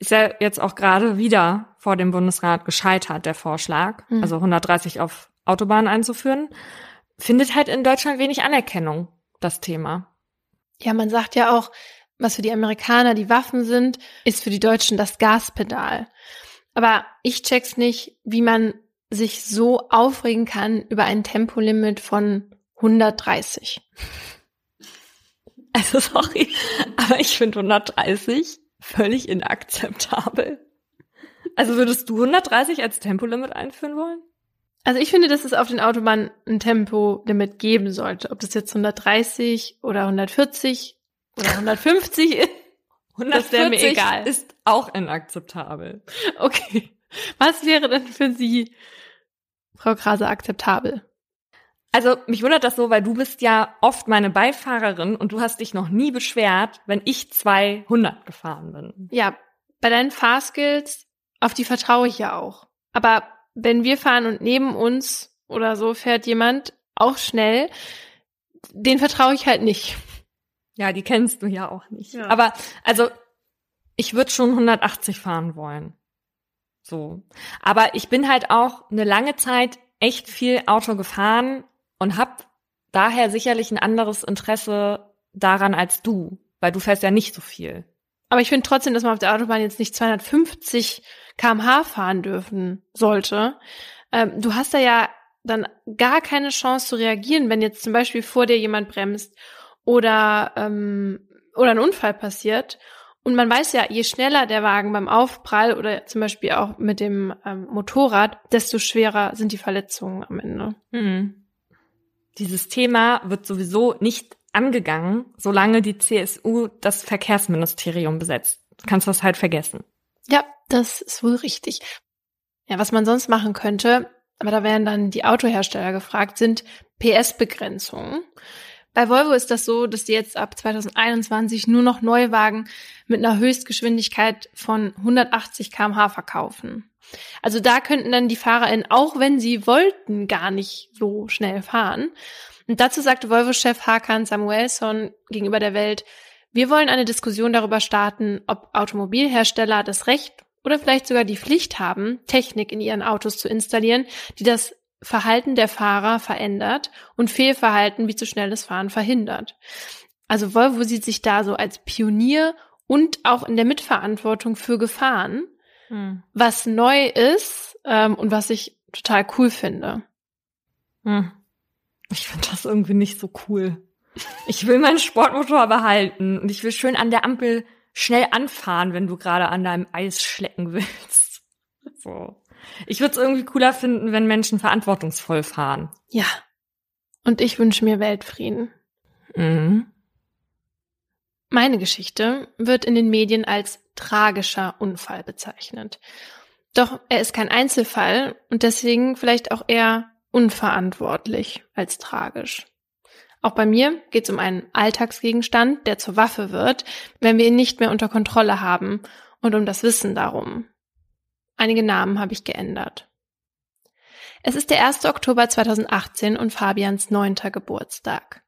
Ist ja jetzt auch gerade wieder vor dem Bundesrat gescheitert, der Vorschlag, mhm. also 130 auf Autobahnen einzuführen. Findet halt in Deutschland wenig Anerkennung, das Thema. Ja, man sagt ja auch, was für die Amerikaner die Waffen sind, ist für die Deutschen das Gaspedal. Aber ich check's nicht, wie man sich so aufregen kann über ein Tempolimit von 130. [LAUGHS] Also sorry, aber ich finde 130 völlig inakzeptabel. Also würdest du 130 als Tempolimit einführen wollen? Also ich finde, dass es auf den Autobahnen ein Tempolimit geben sollte. Ob das jetzt 130 oder 140 oder 150 ist, 140 wäre mir egal. ist auch inakzeptabel. Okay. Was wäre denn für Sie, Frau Krase, akzeptabel? Also mich wundert das so, weil du bist ja oft meine Beifahrerin und du hast dich noch nie beschwert, wenn ich 200 gefahren bin. Ja, bei deinen Fahrskills, auf die vertraue ich ja auch. Aber wenn wir fahren und neben uns oder so fährt jemand auch schnell, den vertraue ich halt nicht. Ja, die kennst du ja auch nicht. Ja. Aber also ich würde schon 180 fahren wollen. So. Aber ich bin halt auch eine lange Zeit echt viel Auto gefahren und hab daher sicherlich ein anderes Interesse daran als du, weil du fährst ja nicht so viel. Aber ich finde trotzdem, dass man auf der Autobahn jetzt nicht 250 kmh fahren dürfen sollte. Ähm, du hast da ja dann gar keine Chance zu reagieren, wenn jetzt zum Beispiel vor dir jemand bremst oder, ähm, oder ein Unfall passiert. Und man weiß ja, je schneller der Wagen beim Aufprall oder zum Beispiel auch mit dem ähm, Motorrad, desto schwerer sind die Verletzungen am Ende. Mhm. Dieses Thema wird sowieso nicht angegangen, solange die CSU das Verkehrsministerium besetzt. Du kannst das halt vergessen. Ja, das ist wohl richtig. Ja, was man sonst machen könnte, aber da werden dann die Autohersteller gefragt, sind PS-Begrenzungen. Bei Volvo ist das so, dass die jetzt ab 2021 nur noch Neuwagen mit einer Höchstgeschwindigkeit von 180 kmh verkaufen. Also da könnten dann die FahrerInnen, auch wenn sie wollten, gar nicht so schnell fahren. Und dazu sagte Volvo-Chef Hakan Samuelson gegenüber der Welt, wir wollen eine Diskussion darüber starten, ob Automobilhersteller das Recht oder vielleicht sogar die Pflicht haben, Technik in ihren Autos zu installieren, die das Verhalten der Fahrer verändert und Fehlverhalten wie zu schnelles Fahren verhindert. Also Volvo sieht sich da so als Pionier und auch in der Mitverantwortung für Gefahren, hm. was neu ist ähm, und was ich total cool finde. Hm. Ich finde das irgendwie nicht so cool. Ich will meinen Sportmotor behalten und ich will schön an der Ampel schnell anfahren, wenn du gerade an deinem Eis schlecken [LAUGHS] willst. So. Ich würde es irgendwie cooler finden, wenn Menschen verantwortungsvoll fahren. Ja. Und ich wünsche mir Weltfrieden. Mhm. Meine Geschichte wird in den Medien als tragischer Unfall bezeichnet. Doch er ist kein Einzelfall und deswegen vielleicht auch eher unverantwortlich als tragisch. Auch bei mir geht es um einen Alltagsgegenstand, der zur Waffe wird, wenn wir ihn nicht mehr unter Kontrolle haben und um das Wissen darum. Einige Namen habe ich geändert. Es ist der 1. Oktober 2018 und Fabians neunter Geburtstag.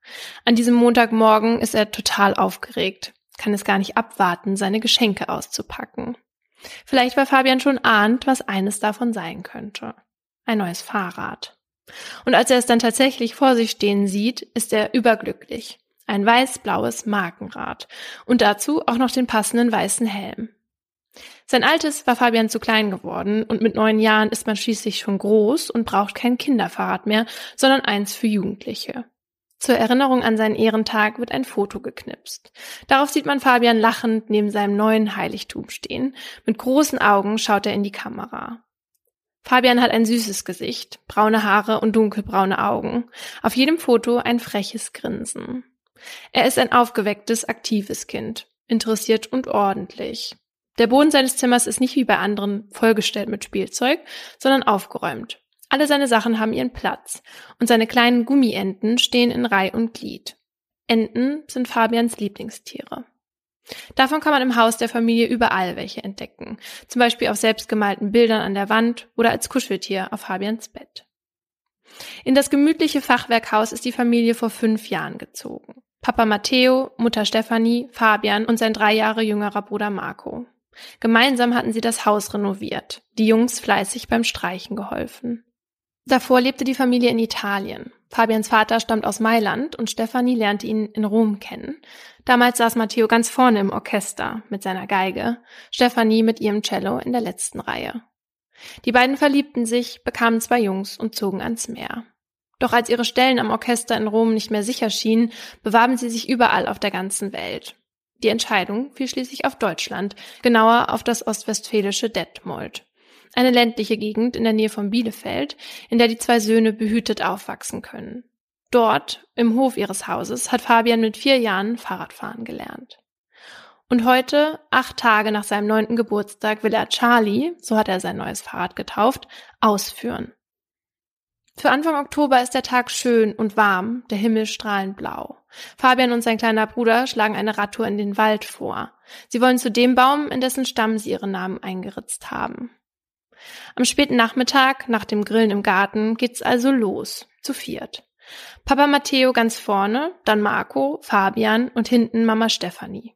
An diesem Montagmorgen ist er total aufgeregt, kann es gar nicht abwarten, seine Geschenke auszupacken. Vielleicht weil Fabian schon ahnt, was eines davon sein könnte. Ein neues Fahrrad. Und als er es dann tatsächlich vor sich stehen sieht, ist er überglücklich. Ein weiß-blaues Markenrad. Und dazu auch noch den passenden weißen Helm. Sein altes war Fabian zu klein geworden und mit neun Jahren ist man schließlich schon groß und braucht kein Kinderfahrrad mehr, sondern eins für Jugendliche. Zur Erinnerung an seinen Ehrentag wird ein Foto geknipst. Darauf sieht man Fabian lachend neben seinem neuen Heiligtum stehen. Mit großen Augen schaut er in die Kamera. Fabian hat ein süßes Gesicht, braune Haare und dunkelbraune Augen. Auf jedem Foto ein freches Grinsen. Er ist ein aufgewecktes, aktives Kind, interessiert und ordentlich. Der Boden seines Zimmers ist nicht wie bei anderen vollgestellt mit Spielzeug, sondern aufgeräumt. Alle seine Sachen haben ihren Platz und seine kleinen Gummienten stehen in Reih und Glied. Enten sind Fabians Lieblingstiere. Davon kann man im Haus der Familie überall welche entdecken, zum Beispiel auf selbstgemalten Bildern an der Wand oder als Kuscheltier auf Fabians Bett. In das gemütliche Fachwerkhaus ist die Familie vor fünf Jahren gezogen. Papa Matteo, Mutter Stefanie, Fabian und sein drei Jahre jüngerer Bruder Marco. Gemeinsam hatten sie das Haus renoviert, die Jungs fleißig beim Streichen geholfen. Davor lebte die Familie in Italien. Fabians Vater stammt aus Mailand und Stefanie lernte ihn in Rom kennen. Damals saß Matteo ganz vorne im Orchester mit seiner Geige, Stefanie mit ihrem Cello in der letzten Reihe. Die beiden verliebten sich, bekamen zwei Jungs und zogen ans Meer. Doch als ihre Stellen am Orchester in Rom nicht mehr sicher schienen, bewarben sie sich überall auf der ganzen Welt. Die Entscheidung fiel schließlich auf Deutschland, genauer auf das ostwestfälische Detmold. Eine ländliche Gegend in der Nähe von Bielefeld, in der die zwei Söhne behütet aufwachsen können. Dort, im Hof ihres Hauses, hat Fabian mit vier Jahren Fahrradfahren gelernt. Und heute, acht Tage nach seinem neunten Geburtstag, will er Charlie, so hat er sein neues Fahrrad getauft, ausführen. Für Anfang Oktober ist der Tag schön und warm, der Himmel strahlend blau. Fabian und sein kleiner Bruder schlagen eine Radtour in den Wald vor. Sie wollen zu dem Baum, in dessen Stamm sie ihre Namen eingeritzt haben. Am späten Nachmittag, nach dem Grillen im Garten, geht's also los, zu viert. Papa Matteo ganz vorne, dann Marco, Fabian und hinten Mama Stefanie.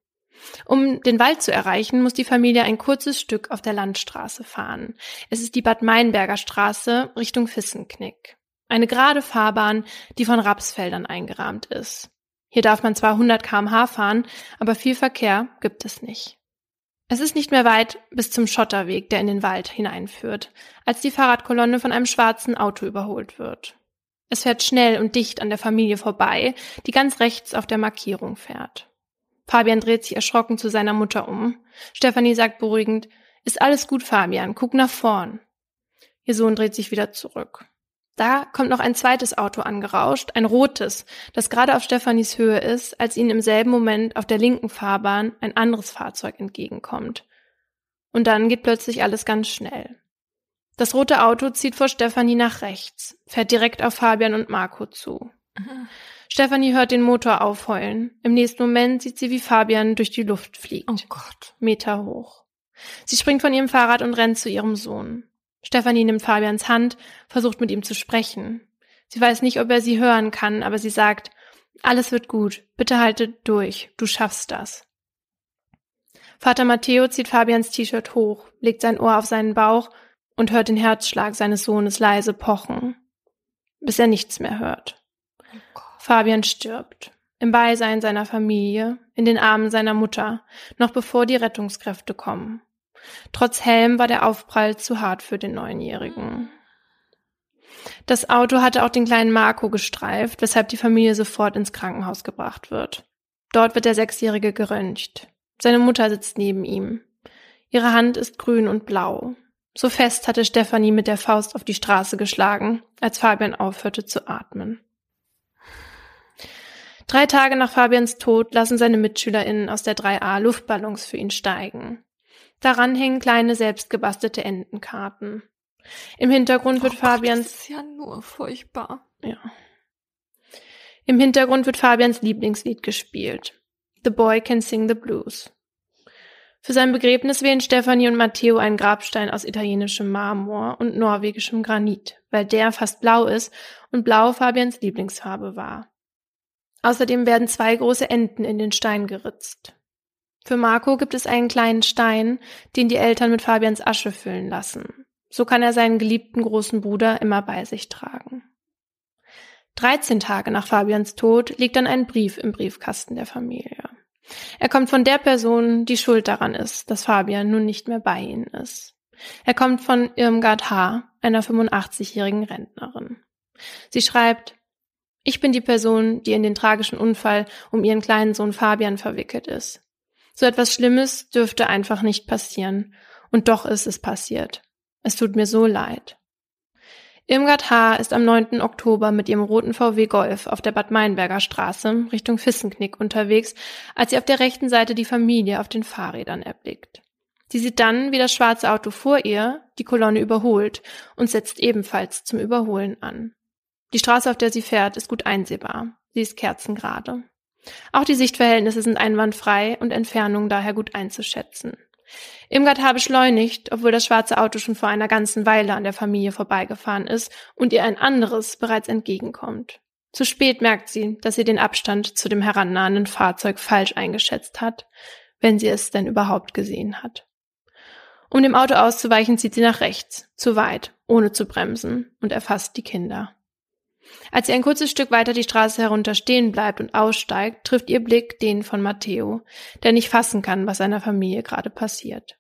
Um den Wald zu erreichen, muss die Familie ein kurzes Stück auf der Landstraße fahren. Es ist die Bad Meinberger Straße Richtung Fissenknick. Eine gerade Fahrbahn, die von Rapsfeldern eingerahmt ist. Hier darf man zwar 100 kmh fahren, aber viel Verkehr gibt es nicht. Es ist nicht mehr weit bis zum Schotterweg, der in den Wald hineinführt, als die Fahrradkolonne von einem schwarzen Auto überholt wird. Es fährt schnell und dicht an der Familie vorbei, die ganz rechts auf der Markierung fährt. Fabian dreht sich erschrocken zu seiner Mutter um. Stefanie sagt beruhigend, ist alles gut, Fabian, guck nach vorn. Ihr Sohn dreht sich wieder zurück. Da kommt noch ein zweites Auto angerauscht, ein rotes, das gerade auf Stefanis Höhe ist, als ihnen im selben Moment auf der linken Fahrbahn ein anderes Fahrzeug entgegenkommt. Und dann geht plötzlich alles ganz schnell. Das rote Auto zieht vor Stefanie nach rechts, fährt direkt auf Fabian und Marco zu. Mhm. Stefanie hört den Motor aufheulen. Im nächsten Moment sieht sie, wie Fabian durch die Luft fliegt. Oh Gott. Meter hoch. Sie springt von ihrem Fahrrad und rennt zu ihrem Sohn. Stefanie nimmt Fabians Hand, versucht mit ihm zu sprechen. Sie weiß nicht, ob er sie hören kann, aber sie sagt, alles wird gut, bitte halte durch, du schaffst das. Vater Matteo zieht Fabians T-Shirt hoch, legt sein Ohr auf seinen Bauch und hört den Herzschlag seines Sohnes leise pochen, bis er nichts mehr hört. Oh Fabian stirbt. Im Beisein seiner Familie, in den Armen seiner Mutter, noch bevor die Rettungskräfte kommen. Trotz Helm war der Aufprall zu hart für den Neunjährigen. Das Auto hatte auch den kleinen Marco gestreift, weshalb die Familie sofort ins Krankenhaus gebracht wird. Dort wird der Sechsjährige geröntgt. Seine Mutter sitzt neben ihm. Ihre Hand ist grün und blau. So fest hatte Stefanie mit der Faust auf die Straße geschlagen, als Fabian aufhörte zu atmen. Drei Tage nach Fabians Tod lassen seine MitschülerInnen aus der 3a Luftballons für ihn steigen. Daran hängen kleine selbstgebastelte Entenkarten. Im Hintergrund wird oh Fabians. das ist ja nur furchtbar. Ja. Im Hintergrund wird Fabians Lieblingslied gespielt. The Boy Can Sing the Blues. Für sein Begräbnis wählen Stefanie und Matteo einen Grabstein aus italienischem Marmor und norwegischem Granit, weil der fast blau ist und blau Fabians Lieblingsfarbe war. Außerdem werden zwei große Enten in den Stein geritzt. Für Marco gibt es einen kleinen Stein, den die Eltern mit Fabians Asche füllen lassen. So kann er seinen geliebten großen Bruder immer bei sich tragen. 13 Tage nach Fabians Tod liegt dann ein Brief im Briefkasten der Familie. Er kommt von der Person, die schuld daran ist, dass Fabian nun nicht mehr bei ihnen ist. Er kommt von Irmgard H., einer 85-jährigen Rentnerin. Sie schreibt, ich bin die Person, die in den tragischen Unfall um ihren kleinen Sohn Fabian verwickelt ist. So etwas Schlimmes dürfte einfach nicht passieren. Und doch ist es passiert. Es tut mir so leid. Irmgard H. ist am 9. Oktober mit ihrem roten VW Golf auf der Bad Meinberger Straße Richtung Fissenknick unterwegs, als sie auf der rechten Seite die Familie auf den Fahrrädern erblickt. Sie sieht dann, wie das schwarze Auto vor ihr die Kolonne überholt und setzt ebenfalls zum Überholen an. Die Straße, auf der sie fährt, ist gut einsehbar. Sie ist kerzengerade. Auch die Sichtverhältnisse sind einwandfrei und Entfernungen daher gut einzuschätzen. Irmgard habe beschleunigt, obwohl das schwarze Auto schon vor einer ganzen Weile an der Familie vorbeigefahren ist und ihr ein anderes bereits entgegenkommt. Zu spät merkt sie, dass sie den Abstand zu dem herannahenden Fahrzeug falsch eingeschätzt hat, wenn sie es denn überhaupt gesehen hat. Um dem Auto auszuweichen, zieht sie nach rechts, zu weit, ohne zu bremsen, und erfasst die Kinder. Als sie ein kurzes Stück weiter die Straße herunter stehen bleibt und aussteigt, trifft ihr Blick den von Matteo, der nicht fassen kann, was seiner Familie gerade passiert.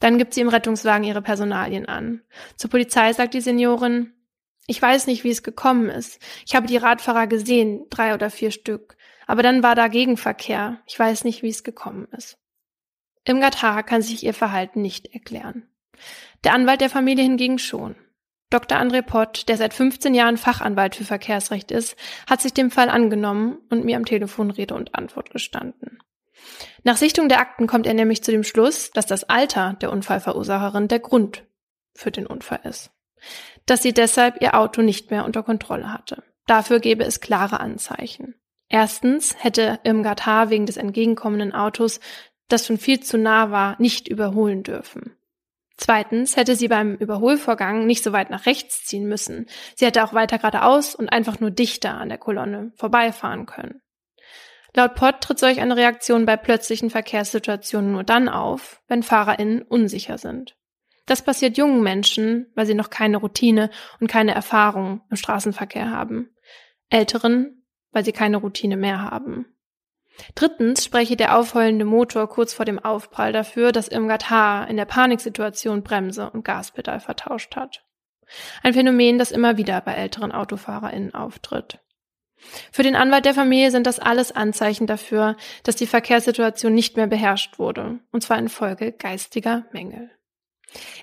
Dann gibt sie im Rettungswagen ihre Personalien an. Zur Polizei sagt die Seniorin, ich weiß nicht, wie es gekommen ist. Ich habe die Radfahrer gesehen, drei oder vier Stück. Aber dann war da Gegenverkehr. Ich weiß nicht, wie es gekommen ist. Irmgard H. kann sich ihr Verhalten nicht erklären. Der Anwalt der Familie hingegen schon. Dr. André Pott, der seit 15 Jahren Fachanwalt für Verkehrsrecht ist, hat sich dem Fall angenommen und mir am Telefon Rede und Antwort gestanden. Nach Sichtung der Akten kommt er nämlich zu dem Schluss, dass das Alter der Unfallverursacherin der Grund für den Unfall ist. Dass sie deshalb ihr Auto nicht mehr unter Kontrolle hatte. Dafür gäbe es klare Anzeichen. Erstens hätte Irmgard H. wegen des entgegenkommenden Autos, das schon viel zu nah war, nicht überholen dürfen. Zweitens hätte sie beim Überholvorgang nicht so weit nach rechts ziehen müssen. Sie hätte auch weiter geradeaus und einfach nur dichter an der Kolonne vorbeifahren können. Laut Pott tritt solch eine Reaktion bei plötzlichen Verkehrssituationen nur dann auf, wenn FahrerInnen unsicher sind. Das passiert jungen Menschen, weil sie noch keine Routine und keine Erfahrung im Straßenverkehr haben. Älteren, weil sie keine Routine mehr haben. Drittens spreche der aufheulende Motor kurz vor dem Aufprall dafür, dass Irmgard H. in der Paniksituation Bremse und Gaspedal vertauscht hat. Ein Phänomen, das immer wieder bei älteren AutofahrerInnen auftritt. Für den Anwalt der Familie sind das alles Anzeichen dafür, dass die Verkehrssituation nicht mehr beherrscht wurde, und zwar infolge geistiger Mängel.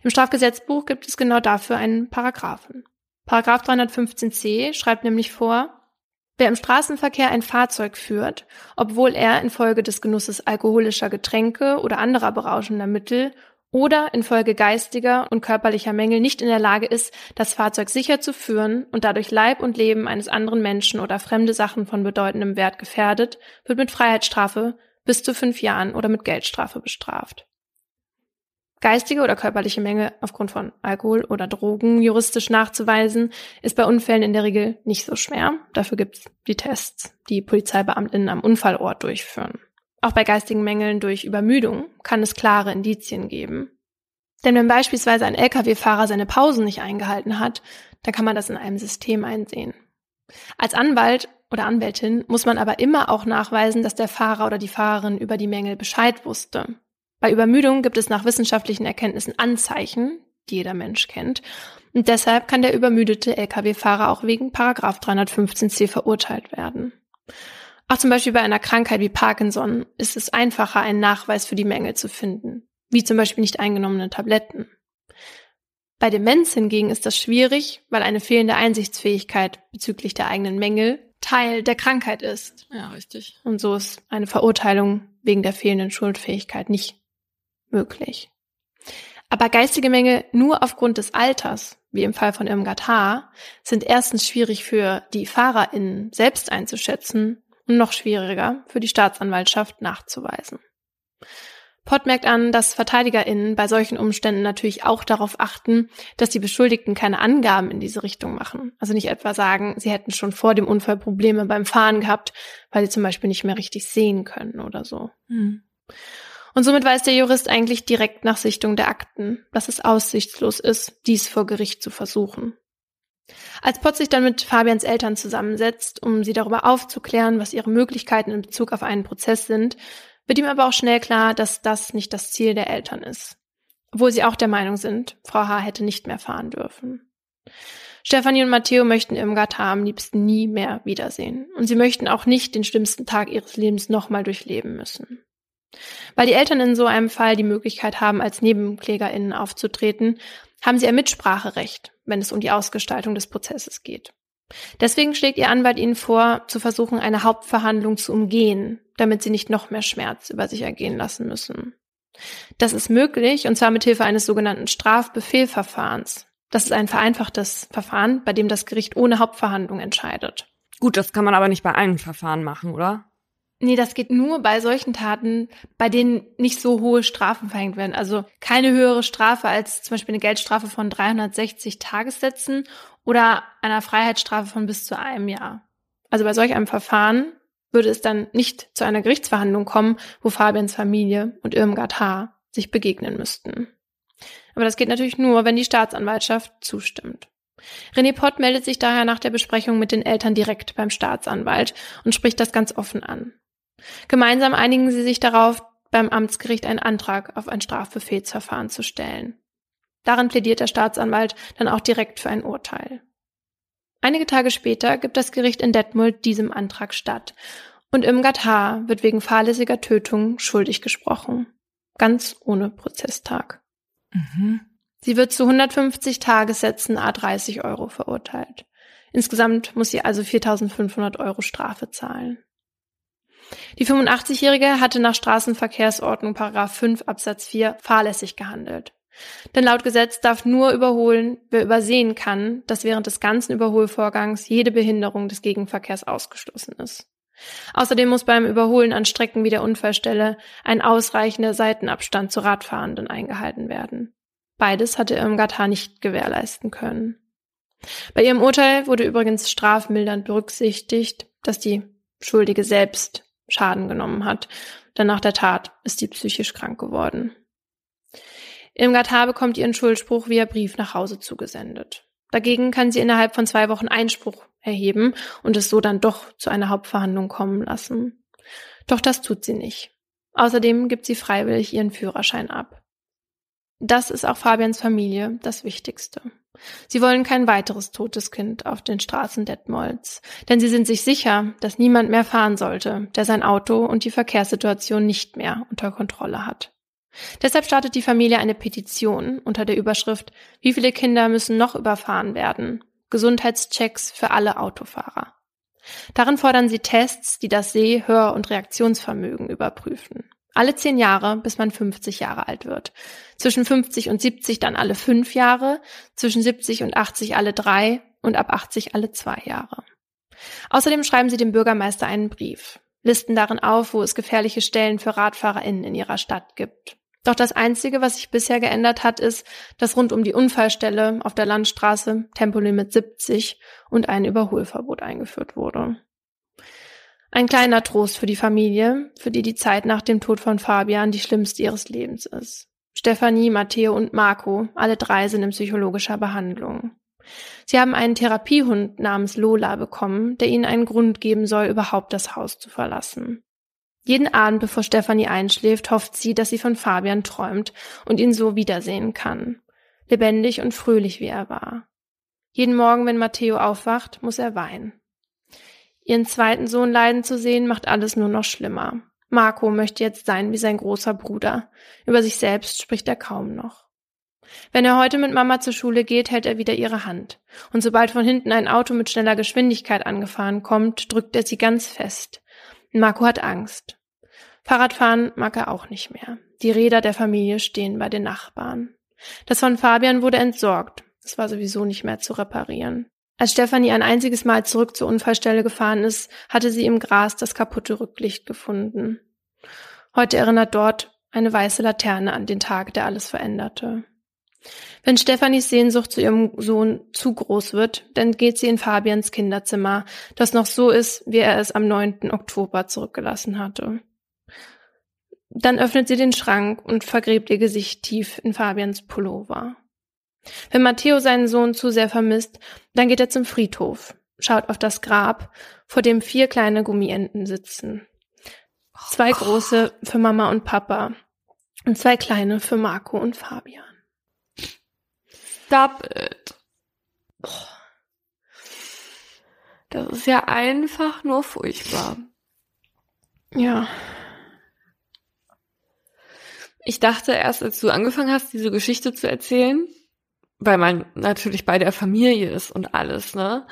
Im Strafgesetzbuch gibt es genau dafür einen Paragraphen. Paragraph 315c schreibt nämlich vor, Wer im Straßenverkehr ein Fahrzeug führt, obwohl er infolge des Genusses alkoholischer Getränke oder anderer berauschender Mittel oder infolge geistiger und körperlicher Mängel nicht in der Lage ist, das Fahrzeug sicher zu führen und dadurch Leib und Leben eines anderen Menschen oder fremde Sachen von bedeutendem Wert gefährdet, wird mit Freiheitsstrafe bis zu fünf Jahren oder mit Geldstrafe bestraft. Geistige oder körperliche Menge aufgrund von Alkohol oder Drogen juristisch nachzuweisen, ist bei Unfällen in der Regel nicht so schwer. Dafür gibt es die Tests, die Polizeibeamtinnen am Unfallort durchführen. Auch bei geistigen Mängeln durch Übermüdung kann es klare Indizien geben. Denn wenn beispielsweise ein Lkw-Fahrer seine Pausen nicht eingehalten hat, dann kann man das in einem System einsehen. Als Anwalt oder Anwältin muss man aber immer auch nachweisen, dass der Fahrer oder die Fahrerin über die Mängel Bescheid wusste bei Übermüdung gibt es nach wissenschaftlichen Erkenntnissen Anzeichen, die jeder Mensch kennt. Und deshalb kann der übermüdete Lkw-Fahrer auch wegen Paragraph 315c verurteilt werden. Auch zum Beispiel bei einer Krankheit wie Parkinson ist es einfacher, einen Nachweis für die Mängel zu finden, wie zum Beispiel nicht eingenommene Tabletten. Bei Demenz hingegen ist das schwierig, weil eine fehlende Einsichtsfähigkeit bezüglich der eigenen Mängel Teil der Krankheit ist. Ja, richtig. Und so ist eine Verurteilung wegen der fehlenden Schuldfähigkeit nicht möglich. Aber geistige Mängel nur aufgrund des Alters, wie im Fall von Irmgard H., sind erstens schwierig für die FahrerInnen selbst einzuschätzen und noch schwieriger für die Staatsanwaltschaft nachzuweisen. Pott merkt an, dass VerteidigerInnen bei solchen Umständen natürlich auch darauf achten, dass die Beschuldigten keine Angaben in diese Richtung machen. Also nicht etwa sagen, sie hätten schon vor dem Unfall Probleme beim Fahren gehabt, weil sie zum Beispiel nicht mehr richtig sehen können oder so. Mhm. Und somit weiß der Jurist eigentlich direkt nach Sichtung der Akten, dass es aussichtslos ist, dies vor Gericht zu versuchen. Als Pott sich dann mit Fabians Eltern zusammensetzt, um sie darüber aufzuklären, was ihre Möglichkeiten in Bezug auf einen Prozess sind, wird ihm aber auch schnell klar, dass das nicht das Ziel der Eltern ist. Obwohl sie auch der Meinung sind, Frau H. hätte nicht mehr fahren dürfen. Stefanie und Matteo möchten Irmgard H. am liebsten nie mehr wiedersehen. Und sie möchten auch nicht den schlimmsten Tag ihres Lebens nochmal durchleben müssen. Weil die Eltern in so einem Fall die Möglichkeit haben, als NebenklägerInnen aufzutreten, haben sie ein Mitspracherecht, wenn es um die Ausgestaltung des Prozesses geht. Deswegen schlägt ihr Anwalt ihnen vor, zu versuchen, eine Hauptverhandlung zu umgehen, damit sie nicht noch mehr Schmerz über sich ergehen lassen müssen. Das ist möglich, und zwar mit Hilfe eines sogenannten Strafbefehlverfahrens. Das ist ein vereinfachtes Verfahren, bei dem das Gericht ohne Hauptverhandlung entscheidet. Gut, das kann man aber nicht bei allen Verfahren machen, oder? Nee, das geht nur bei solchen Taten, bei denen nicht so hohe Strafen verhängt werden. Also keine höhere Strafe als zum Beispiel eine Geldstrafe von 360 Tagessätzen oder einer Freiheitsstrafe von bis zu einem Jahr. Also bei solch einem Verfahren würde es dann nicht zu einer Gerichtsverhandlung kommen, wo Fabians Familie und Irmgard H. sich begegnen müssten. Aber das geht natürlich nur, wenn die Staatsanwaltschaft zustimmt. René Pott meldet sich daher nach der Besprechung mit den Eltern direkt beim Staatsanwalt und spricht das ganz offen an. Gemeinsam einigen sie sich darauf, beim Amtsgericht einen Antrag auf ein Strafbefehlsverfahren zu stellen. Darin plädiert der Staatsanwalt dann auch direkt für ein Urteil. Einige Tage später gibt das Gericht in Detmold diesem Antrag statt und Irmgard H. wird wegen fahrlässiger Tötung schuldig gesprochen. Ganz ohne Prozesstag. Mhm. Sie wird zu 150 Tagessätzen a 30 Euro verurteilt. Insgesamt muss sie also 4.500 Euro Strafe zahlen. Die 85-Jährige hatte nach Straßenverkehrsordnung Paragraph 5 Absatz 4 fahrlässig gehandelt. Denn laut Gesetz darf nur überholen, wer übersehen kann, dass während des ganzen Überholvorgangs jede Behinderung des Gegenverkehrs ausgeschlossen ist. Außerdem muss beim Überholen an Strecken wie der Unfallstelle ein ausreichender Seitenabstand zu Radfahrenden eingehalten werden. Beides hatte Irmgard nicht gewährleisten können. Bei ihrem Urteil wurde übrigens strafmildernd berücksichtigt, dass die Schuldige selbst Schaden genommen hat, denn nach der Tat ist sie psychisch krank geworden. Irmgard H. bekommt ihren Schuldspruch via Brief nach Hause zugesendet. Dagegen kann sie innerhalb von zwei Wochen Einspruch erheben und es so dann doch zu einer Hauptverhandlung kommen lassen. Doch das tut sie nicht. Außerdem gibt sie freiwillig ihren Führerschein ab. Das ist auch Fabians Familie das Wichtigste. Sie wollen kein weiteres totes Kind auf den Straßen Detmolds, denn sie sind sich sicher, dass niemand mehr fahren sollte, der sein Auto und die Verkehrssituation nicht mehr unter Kontrolle hat. Deshalb startet die Familie eine Petition unter der Überschrift Wie viele Kinder müssen noch überfahren werden? Gesundheitschecks für alle Autofahrer. Darin fordern sie Tests, die das Seh-, Hör- und Reaktionsvermögen überprüfen. Alle zehn Jahre, bis man 50 Jahre alt wird. Zwischen 50 und 70 dann alle fünf Jahre, zwischen 70 und 80 alle drei und ab 80 alle zwei Jahre. Außerdem schreiben sie dem Bürgermeister einen Brief, listen darin auf, wo es gefährliche Stellen für RadfahrerInnen in ihrer Stadt gibt. Doch das Einzige, was sich bisher geändert hat, ist, dass rund um die Unfallstelle auf der Landstraße Tempolimit 70 und ein Überholverbot eingeführt wurde. Ein kleiner Trost für die Familie, für die die Zeit nach dem Tod von Fabian die schlimmste ihres Lebens ist. Stefanie, Matteo und Marco, alle drei sind in psychologischer Behandlung. Sie haben einen Therapiehund namens Lola bekommen, der ihnen einen Grund geben soll, überhaupt das Haus zu verlassen. Jeden Abend, bevor Stefanie einschläft, hofft sie, dass sie von Fabian träumt und ihn so wiedersehen kann. Lebendig und fröhlich wie er war. Jeden Morgen, wenn Matteo aufwacht, muss er weinen. Ihren zweiten Sohn leiden zu sehen, macht alles nur noch schlimmer. Marco möchte jetzt sein wie sein großer Bruder. Über sich selbst spricht er kaum noch. Wenn er heute mit Mama zur Schule geht, hält er wieder ihre Hand. Und sobald von hinten ein Auto mit schneller Geschwindigkeit angefahren kommt, drückt er sie ganz fest. Marco hat Angst. Fahrradfahren mag er auch nicht mehr. Die Räder der Familie stehen bei den Nachbarn. Das von Fabian wurde entsorgt. Es war sowieso nicht mehr zu reparieren. Als Stefanie ein einziges Mal zurück zur Unfallstelle gefahren ist, hatte sie im Gras das kaputte Rücklicht gefunden. Heute erinnert dort eine weiße Laterne an den Tag, der alles veränderte. Wenn Stefanis Sehnsucht zu ihrem Sohn zu groß wird, dann geht sie in Fabians Kinderzimmer, das noch so ist, wie er es am 9. Oktober zurückgelassen hatte. Dann öffnet sie den Schrank und vergräbt ihr Gesicht tief in Fabians Pullover. Wenn Matteo seinen Sohn zu sehr vermisst, dann geht er zum Friedhof, schaut auf das Grab, vor dem vier kleine Gummienten sitzen. Zwei große für Mama und Papa und zwei kleine für Marco und Fabian. Stop it. Das ist ja einfach nur furchtbar. Ja. Ich dachte erst, als du angefangen hast, diese Geschichte zu erzählen, weil man natürlich bei der Familie ist und alles, ne?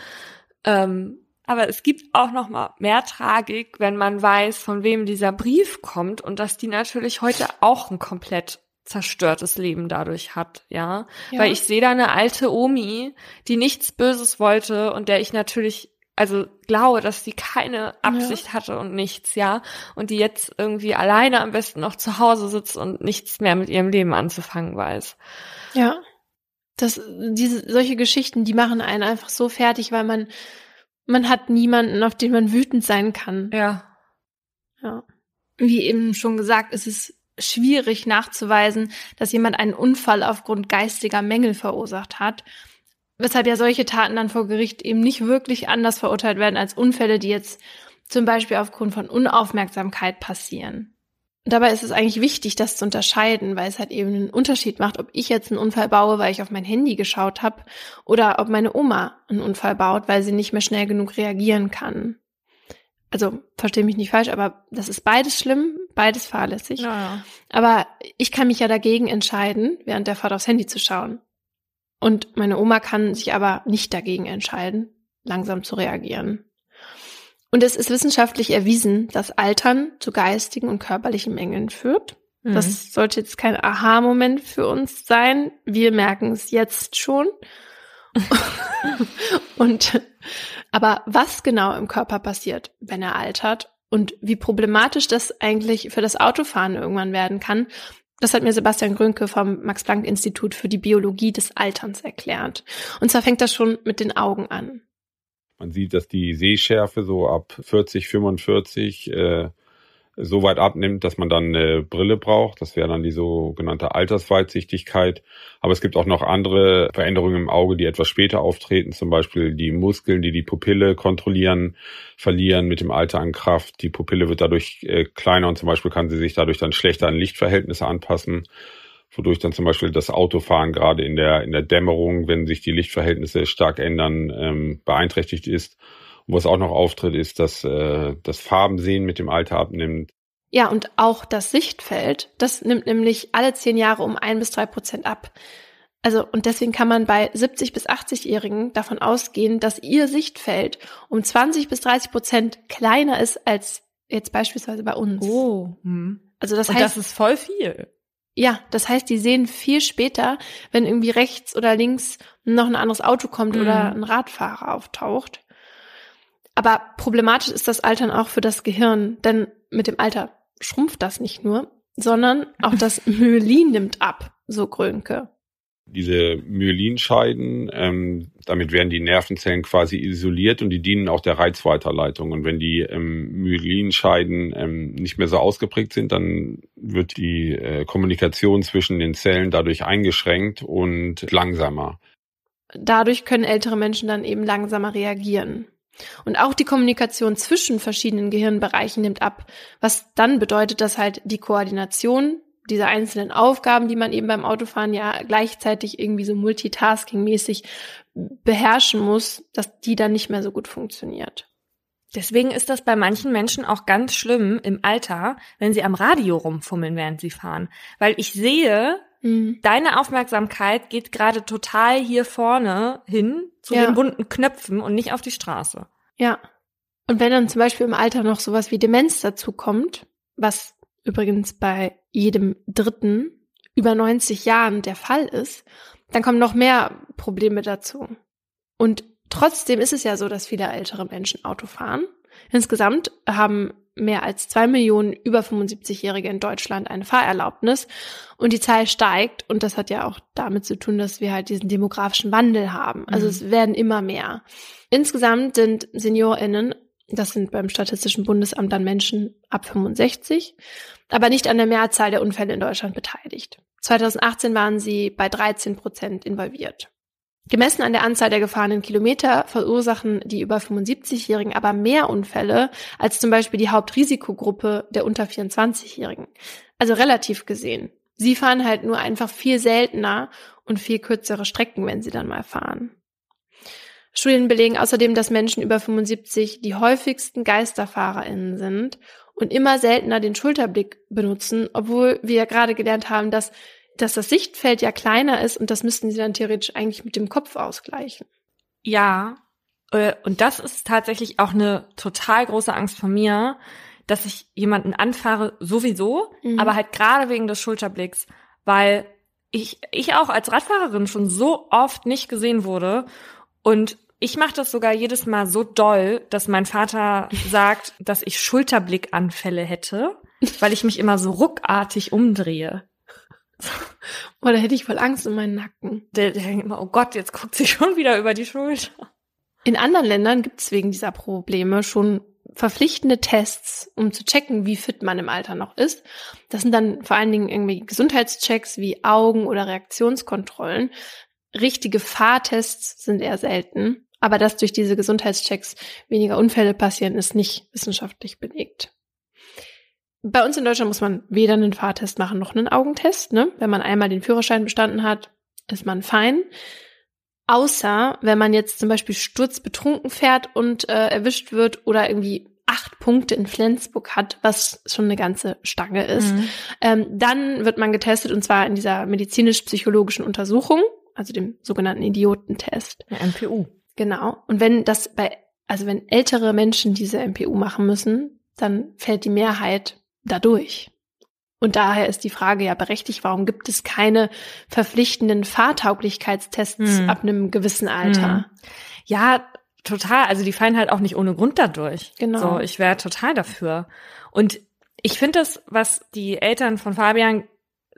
Ähm, aber es gibt auch noch mal mehr Tragik, wenn man weiß, von wem dieser Brief kommt und dass die natürlich heute auch ein komplett zerstörtes Leben dadurch hat, ja? ja. Weil ich sehe da eine alte Omi, die nichts Böses wollte und der ich natürlich also glaube, dass sie keine Absicht ja. hatte und nichts, ja, und die jetzt irgendwie alleine am besten noch zu Hause sitzt und nichts mehr mit ihrem Leben anzufangen weiß. Ja. Das, diese, solche Geschichten, die machen einen einfach so fertig, weil man, man hat niemanden, auf den man wütend sein kann. Ja. Ja. Wie eben schon gesagt, ist es schwierig nachzuweisen, dass jemand einen Unfall aufgrund geistiger Mängel verursacht hat. Weshalb ja solche Taten dann vor Gericht eben nicht wirklich anders verurteilt werden als Unfälle, die jetzt zum Beispiel aufgrund von Unaufmerksamkeit passieren. Dabei ist es eigentlich wichtig, das zu unterscheiden, weil es halt eben einen Unterschied macht, ob ich jetzt einen Unfall baue, weil ich auf mein Handy geschaut habe, oder ob meine Oma einen Unfall baut, weil sie nicht mehr schnell genug reagieren kann. Also verstehe mich nicht falsch, aber das ist beides schlimm, beides fahrlässig. Ja, ja. Aber ich kann mich ja dagegen entscheiden, während der Fahrt aufs Handy zu schauen. Und meine Oma kann sich aber nicht dagegen entscheiden, langsam zu reagieren. Und es ist wissenschaftlich erwiesen, dass Altern zu geistigen und körperlichen Mängeln führt. Mhm. Das sollte jetzt kein Aha-Moment für uns sein. Wir merken es jetzt schon. [LAUGHS] und, aber was genau im Körper passiert, wenn er altert und wie problematisch das eigentlich für das Autofahren irgendwann werden kann, Das hat mir Sebastian Grünke vom Max-Planck-Institut für die Biologie des Alterns erklärt. Und zwar fängt das schon mit den Augen an. Man sieht, dass die Sehschärfe so ab 40, 45 äh, so weit abnimmt, dass man dann eine Brille braucht. Das wäre dann die sogenannte Altersweitsichtigkeit. Aber es gibt auch noch andere Veränderungen im Auge, die etwas später auftreten. Zum Beispiel die Muskeln, die die Pupille kontrollieren, verlieren mit dem Alter an Kraft. Die Pupille wird dadurch äh, kleiner und zum Beispiel kann sie sich dadurch dann schlechter an Lichtverhältnisse anpassen wodurch dann zum Beispiel das Autofahren gerade in der, in der Dämmerung, wenn sich die Lichtverhältnisse stark ändern, ähm, beeinträchtigt ist. Und was auch noch auftritt, ist, dass äh, das Farbensehen mit dem Alter abnimmt. Ja, und auch das Sichtfeld, das nimmt nämlich alle zehn Jahre um ein bis drei Prozent ab. Also, und deswegen kann man bei 70 bis 80-Jährigen davon ausgehen, dass ihr Sichtfeld um 20 bis 30 Prozent kleiner ist als jetzt beispielsweise bei uns. Oh. Hm. Also das und heißt, das ist voll viel. Ja, das heißt, die sehen viel später, wenn irgendwie rechts oder links noch ein anderes Auto kommt mhm. oder ein Radfahrer auftaucht. Aber problematisch ist das Altern auch für das Gehirn, denn mit dem Alter schrumpft das nicht nur, sondern auch [LAUGHS] das Myelin nimmt ab, so Grönke. Diese Myelinscheiden, ähm, damit werden die Nervenzellen quasi isoliert und die dienen auch der Reizweiterleitung. Und wenn die ähm, Myelinscheiden ähm, nicht mehr so ausgeprägt sind, dann wird die äh, Kommunikation zwischen den Zellen dadurch eingeschränkt und langsamer. Dadurch können ältere Menschen dann eben langsamer reagieren. Und auch die Kommunikation zwischen verschiedenen Gehirnbereichen nimmt ab, was dann bedeutet, dass halt die Koordination dieser einzelnen Aufgaben, die man eben beim Autofahren ja gleichzeitig irgendwie so multitasking-mäßig beherrschen muss, dass die dann nicht mehr so gut funktioniert. Deswegen ist das bei manchen Menschen auch ganz schlimm im Alter, wenn sie am Radio rumfummeln, während sie fahren. Weil ich sehe, mhm. deine Aufmerksamkeit geht gerade total hier vorne hin zu ja. den bunten Knöpfen und nicht auf die Straße. Ja. Und wenn dann zum Beispiel im Alter noch sowas wie Demenz dazu kommt, was übrigens bei jedem Dritten über 90 Jahren der Fall ist, dann kommen noch mehr Probleme dazu. Und trotzdem ist es ja so, dass viele ältere Menschen Auto fahren. Insgesamt haben mehr als zwei Millionen über 75-Jährige in Deutschland eine Fahrerlaubnis und die Zahl steigt und das hat ja auch damit zu tun, dass wir halt diesen demografischen Wandel haben. Also mhm. es werden immer mehr. Insgesamt sind SeniorInnen, das sind beim Statistischen Bundesamt dann Menschen ab 65, aber nicht an der Mehrzahl der Unfälle in Deutschland beteiligt. 2018 waren sie bei 13 Prozent involviert. Gemessen an der Anzahl der gefahrenen Kilometer verursachen die über 75-Jährigen aber mehr Unfälle als zum Beispiel die Hauptrisikogruppe der unter 24-Jährigen. Also relativ gesehen. Sie fahren halt nur einfach viel seltener und viel kürzere Strecken, wenn sie dann mal fahren. Studien belegen außerdem, dass Menschen über 75 die häufigsten GeisterfahrerInnen sind und immer seltener den Schulterblick benutzen, obwohl wir ja gerade gelernt haben, dass dass das Sichtfeld ja kleiner ist und das müssten sie dann theoretisch eigentlich mit dem Kopf ausgleichen. Ja, äh, und das ist tatsächlich auch eine total große Angst von mir, dass ich jemanden anfahre sowieso, mhm. aber halt gerade wegen des Schulterblicks, weil ich, ich auch als Radfahrerin schon so oft nicht gesehen wurde und ich mache das sogar jedes Mal so doll, dass mein Vater [LAUGHS] sagt, dass ich Schulterblickanfälle hätte, weil ich mich immer so ruckartig umdrehe. Boah, da hätte ich voll Angst um meinen Nacken. Der, der denkt immer, oh Gott, jetzt guckt sie schon wieder über die Schulter. In anderen Ländern gibt es wegen dieser Probleme schon verpflichtende Tests, um zu checken, wie fit man im Alter noch ist. Das sind dann vor allen Dingen irgendwie Gesundheitschecks wie Augen- oder Reaktionskontrollen. Richtige Fahrtests sind eher selten. Aber dass durch diese Gesundheitschecks weniger Unfälle passieren, ist nicht wissenschaftlich belegt. Bei uns in Deutschland muss man weder einen Fahrtest machen noch einen Augentest. Ne? Wenn man einmal den Führerschein bestanden hat, ist man fein. Außer wenn man jetzt zum Beispiel sturzbetrunken fährt und äh, erwischt wird oder irgendwie acht Punkte in Flensburg hat, was schon eine ganze Stange ist, mhm. ähm, dann wird man getestet und zwar in dieser medizinisch-psychologischen Untersuchung, also dem sogenannten Idiotentest. Der MPU. Genau. Und wenn das bei, also wenn ältere Menschen diese MPU machen müssen, dann fällt die Mehrheit dadurch. Und daher ist die Frage ja berechtigt, warum gibt es keine verpflichtenden Fahrtauglichkeitstests hm. ab einem gewissen Alter? Hm. Ja, total. Also die fallen halt auch nicht ohne Grund dadurch. Genau. So, ich wäre total dafür. Und ich finde das, was die Eltern von Fabian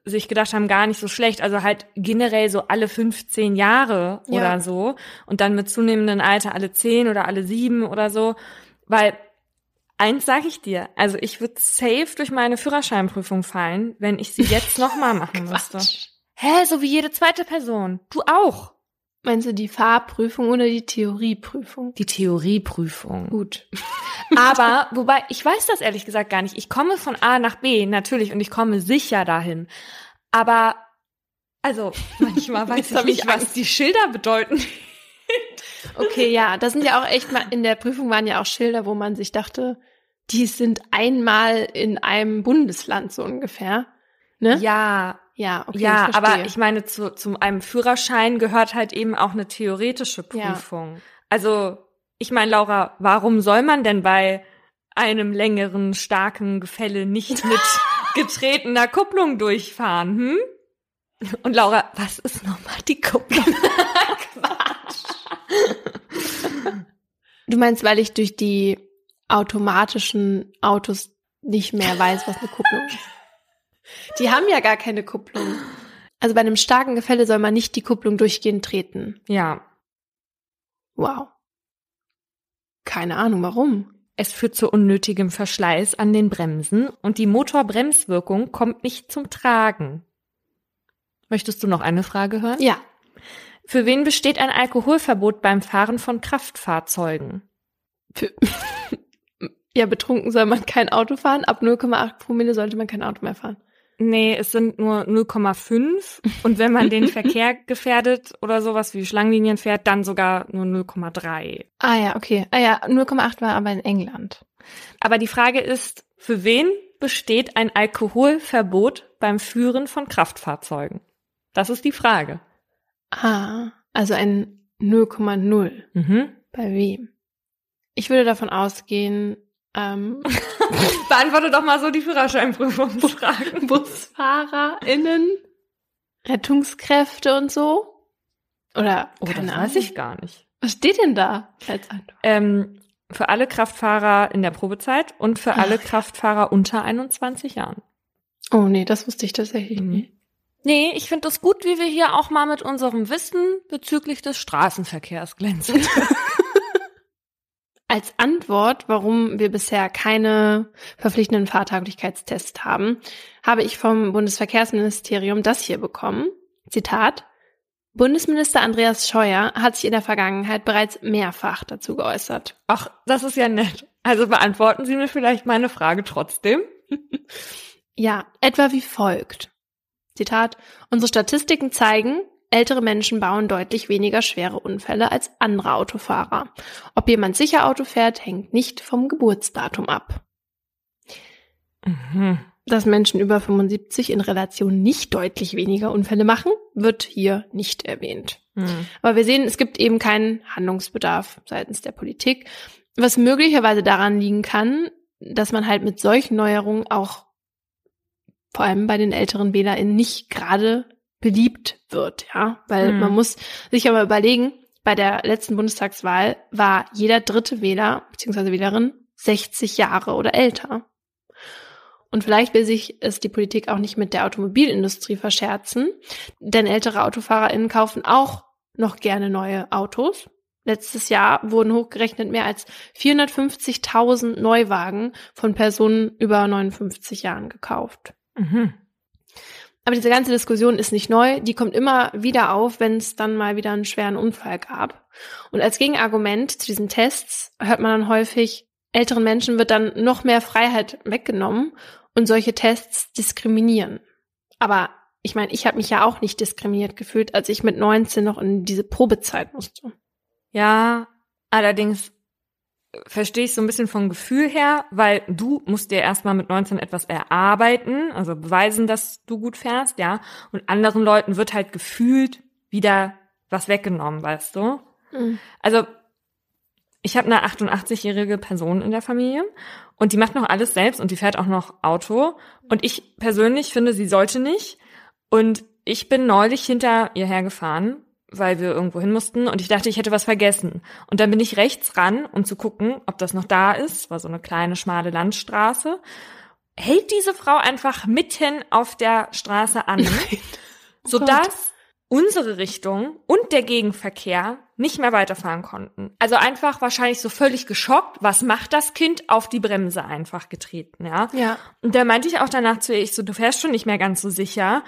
sich gedacht haben, gar nicht so schlecht. Also halt generell so alle 15 Jahre Ja. oder so. Und dann mit zunehmendem Alter alle 10 oder alle 7 oder so. Weil eins sage ich dir, also ich würde safe durch meine Führerscheinprüfung fallen, wenn ich sie jetzt nochmal [LAUGHS] machen müsste. Hä, so wie jede zweite Person. Du auch. Meinst du die Fahrprüfung oder die Theorieprüfung? Die Theorieprüfung. Gut. [LAUGHS] Aber, wobei, ich weiß das ehrlich gesagt gar nicht. Ich komme von A nach B, natürlich, und ich komme sicher dahin. Aber, also, [LAUGHS] manchmal weiß ich nicht, was die Schilder bedeuten. [LAUGHS] Okay, ja, das sind ja auch echt mal, in der Prüfung waren ja auch Schilder, wo man sich dachte, die sind einmal in einem Bundesland so ungefähr. Ne? Ja, Ja, okay. ja, ich aber ich meine, zu, zu einem Führerschein gehört halt eben auch eine theoretische Ja. Prüfung. Also, ich meine, Laura, warum soll man denn bei einem längeren, starken Gefälle nicht [LAUGHS] mit getretener Kupplung durchfahren, hm? Und Laura, was ist nochmal die Kupplung? [LAUGHS] Du meinst, weil ich durch die automatischen Autos nicht mehr weiß, was eine Kupplung ist. Die haben ja gar keine Kupplung. Also bei einem starken Gefälle soll man nicht die Kupplung durchgehend treten. Ja, Wow. Keine Ahnung, warum. es führt zu unnötigem Verschleiß an den Bremsen und die Motorbremswirkung kommt nicht zum Tragen. Möchtest du noch eine Frage hören? Ja. Für wen besteht ein Alkoholverbot beim Fahren von Kraftfahrzeugen? Für, [LAUGHS] ja, betrunken soll man kein Auto fahren. Ab 0,8 Promille sollte man kein Auto mehr fahren. Nee, es sind nur 0,5 und wenn man den [LAUGHS] Verkehr gefährdet oder sowas wie Schlangenlinien fährt, dann sogar nur 0,3. Ah ja, okay. Ah ja, 0,8 war aber in England. Aber die Frage ist, für wen besteht ein Alkoholverbot beim Führen von Kraftfahrzeugen? Das ist die Frage. Ah, also ein 0,0. Mhm. Bei wem? Ich würde davon ausgehen, ähm, [LAUGHS] Beantworte doch mal so die Führerscheinprüfungsfragen. [LAUGHS] BusfahrerInnen, Rettungskräfte und so? Oder, Oh, das keine weiß Ahnung. ich gar nicht. Was steht denn da als Antwort? Ähm, für alle Kraftfahrer in der Probezeit und für Ach. alle Kraftfahrer unter 21 Jahren. Oh nee, das wusste ich tatsächlich Mhm. nicht. Nee, ich finde es gut, wie wir hier auch mal mit unserem Wissen bezüglich des Straßenverkehrs glänzen. [LAUGHS] Als Antwort, warum wir bisher keine verpflichtenden Fahrtauglichkeitstests haben, habe ich vom Bundesverkehrsministerium das hier bekommen. Zitat. Bundesminister Andreas Scheuer hat sich in der Vergangenheit bereits mehrfach dazu geäußert. Ach, das ist ja nett. Also beantworten Sie mir vielleicht meine Frage trotzdem. Ja, etwa wie folgt. Zitat. Unsere Statistiken zeigen, ältere Menschen bauen deutlich weniger schwere Unfälle als andere Autofahrer. Ob jemand sicher Auto fährt, hängt nicht vom Geburtsdatum ab. Mhm. Dass Menschen über 75 in Relation nicht deutlich weniger Unfälle machen, wird hier nicht erwähnt. Mhm. Aber wir sehen, es gibt eben keinen Handlungsbedarf seitens der Politik, was möglicherweise daran liegen kann, dass man halt mit solchen Neuerungen auch vor allem bei den älteren WählerInnen nicht gerade beliebt wird, ja, weil Mhm. man muss sich ja mal überlegen, bei der letzten Bundestagswahl war jeder dritte Wähler bzw. Wählerin 60 Jahre oder älter. Und vielleicht will sich es die Politik auch nicht mit der Automobilindustrie verscherzen, denn ältere AutofahrerInnen kaufen auch noch gerne neue Autos. Letztes Jahr wurden hochgerechnet mehr als 450.000 Neuwagen von Personen über 59 Jahren gekauft. Mhm. Aber diese ganze Diskussion ist nicht neu. Die kommt immer wieder auf, wenn es dann mal wieder einen schweren Unfall gab. Und als Gegenargument zu diesen Tests hört man dann häufig, älteren Menschen wird dann noch mehr Freiheit weggenommen und solche Tests diskriminieren. Aber ich meine, ich habe mich ja auch nicht diskriminiert gefühlt, als ich mit 19 noch in diese Probezeit musste. Ja, allerdings verstehe ich so ein bisschen vom Gefühl her, weil du musst dir erstmal mit 19 etwas erarbeiten, also beweisen, dass du gut fährst, ja. Und anderen Leuten wird halt gefühlt wieder was weggenommen, weißt du? Also ich habe eine 88-jährige Person in der Familie und die macht noch alles selbst und die fährt auch noch Auto. Und ich persönlich finde, sie sollte nicht. Und ich bin neulich hinter ihr hergefahren, weil wir irgendwo hin mussten und ich dachte, ich hätte was vergessen. Und dann bin ich rechts ran, um zu gucken, ob das noch da ist. War so eine kleine, schmale Landstraße. hält diese Frau einfach mitten auf der Straße an, sodass unsere Richtung und der Gegenverkehr nicht mehr weiterfahren konnten. Also einfach wahrscheinlich so völlig geschockt, was macht das Kind? Auf die Bremse einfach getreten, ja. Ja. Und da meinte ich auch danach zu ihr, ich so, du fährst schon nicht mehr ganz so sicher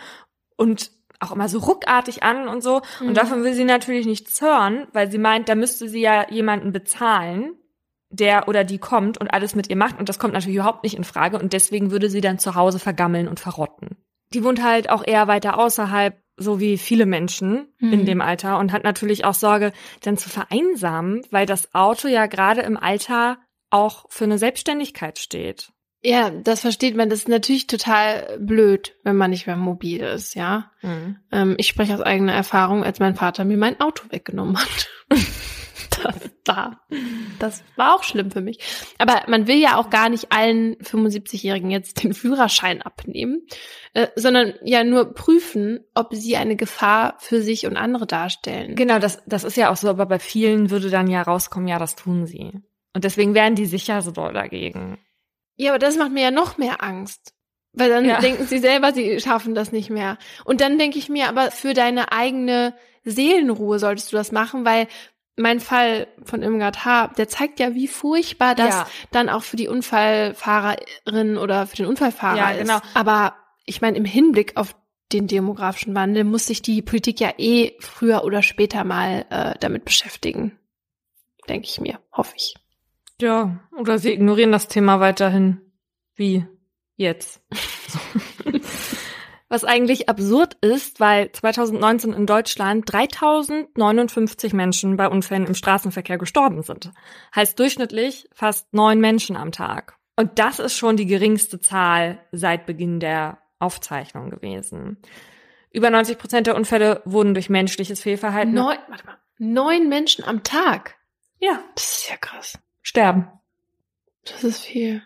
und auch immer so ruckartig an und so. Mhm. Und davon will sie natürlich nichts hören, weil sie meint, da müsste sie ja jemanden bezahlen, der oder die kommt und alles mit ihr macht. Und das kommt natürlich überhaupt nicht in Frage. Und deswegen würde sie dann zu Hause vergammeln und verrotten. Die wohnt halt auch eher weiter außerhalb, so wie viele Menschen Mhm. in dem Alter und hat natürlich auch Sorge, dann zu vereinsamen, weil das Auto ja gerade im Alter auch für eine Selbstständigkeit steht. Ja, das versteht man. Das ist natürlich total blöd, wenn man nicht mehr mobil ist, ja. Ähm, ich spreche aus eigener Erfahrung, als mein Vater mir mein Auto weggenommen hat. [LAUGHS] das, da, das war auch schlimm für mich. Aber man will ja auch gar nicht allen 75-Jährigen jetzt den Führerschein abnehmen, äh, sondern ja nur prüfen, ob sie eine Gefahr für sich und andere darstellen. Genau, das, das ist ja auch so, aber bei vielen würde dann ja rauskommen, ja, das tun sie. Und deswegen wären die sicher so doll dagegen. Ja, aber das macht mir ja noch mehr Angst. Weil dann Ja. [LAUGHS] denken sie selber, sie schaffen das nicht mehr. Und dann denke ich mir, aber für deine eigene Seelenruhe solltest du das machen, weil mein Fall von Irmgard H., der zeigt ja, wie furchtbar das Ja. dann auch für die Unfallfahrerin oder für den Unfallfahrer Ja, ist. genau. Aber ich meine, im Hinblick auf den demografischen Wandel muss sich die Politik ja eh früher oder später mal äh, damit beschäftigen. Denke ich mir, hoffe ich. Ja, oder sie ignorieren das Thema weiterhin. Wie jetzt. [LAUGHS] Was eigentlich absurd ist, weil 2019 in Deutschland 3059 Menschen bei Unfällen im Straßenverkehr gestorben sind. Heißt durchschnittlich fast neun Menschen am Tag. Und das ist schon die geringste Zahl seit Beginn der Aufzeichnung gewesen. Über 90 Prozent der Unfälle wurden durch menschliches Fehlverhalten Neun, warte mal, neun Menschen am Tag. ja, Das ist ja krass. Sterben. Das ist viel.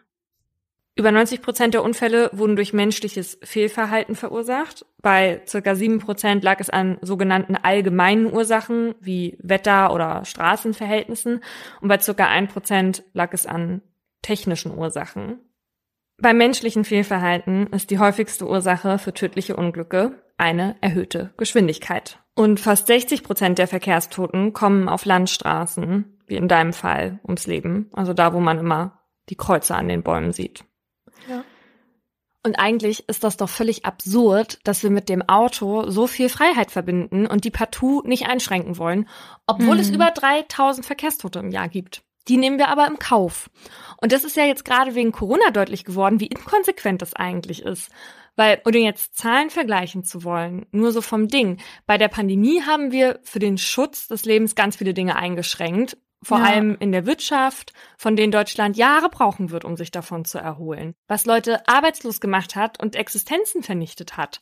Über 90 Prozent der Unfälle wurden durch menschliches Fehlverhalten verursacht. Bei circa 7 Prozent lag es an sogenannten allgemeinen Ursachen wie Wetter- oder Straßenverhältnissen und bei circa 1 Prozent lag es an technischen Ursachen. Beim menschlichen Fehlverhalten ist die häufigste Ursache für tödliche Unglücke eine erhöhte Geschwindigkeit. Und fast 60 Prozent der Verkehrstoten kommen auf Landstraßen, wie in deinem Fall, ums Leben. Also da, wo man immer die Kreuze an den Bäumen sieht. Ja. Und eigentlich ist das doch völlig absurd, dass wir mit dem Auto so viel Freiheit verbinden und die partout nicht einschränken wollen, obwohl Mhm. es über 3000 Verkehrstote im Jahr gibt. Die nehmen wir aber im Kauf. Und das ist ja jetzt gerade wegen Corona deutlich geworden, wie inkonsequent das eigentlich ist. Weil, ohne jetzt Zahlen vergleichen zu wollen, nur so vom Ding. Bei der Pandemie haben wir für den Schutz des Lebens ganz viele Dinge eingeschränkt. Vor Ja. allem in der Wirtschaft, von denen Deutschland Jahre brauchen wird, um sich davon zu erholen. Was Leute arbeitslos gemacht hat und Existenzen vernichtet hat.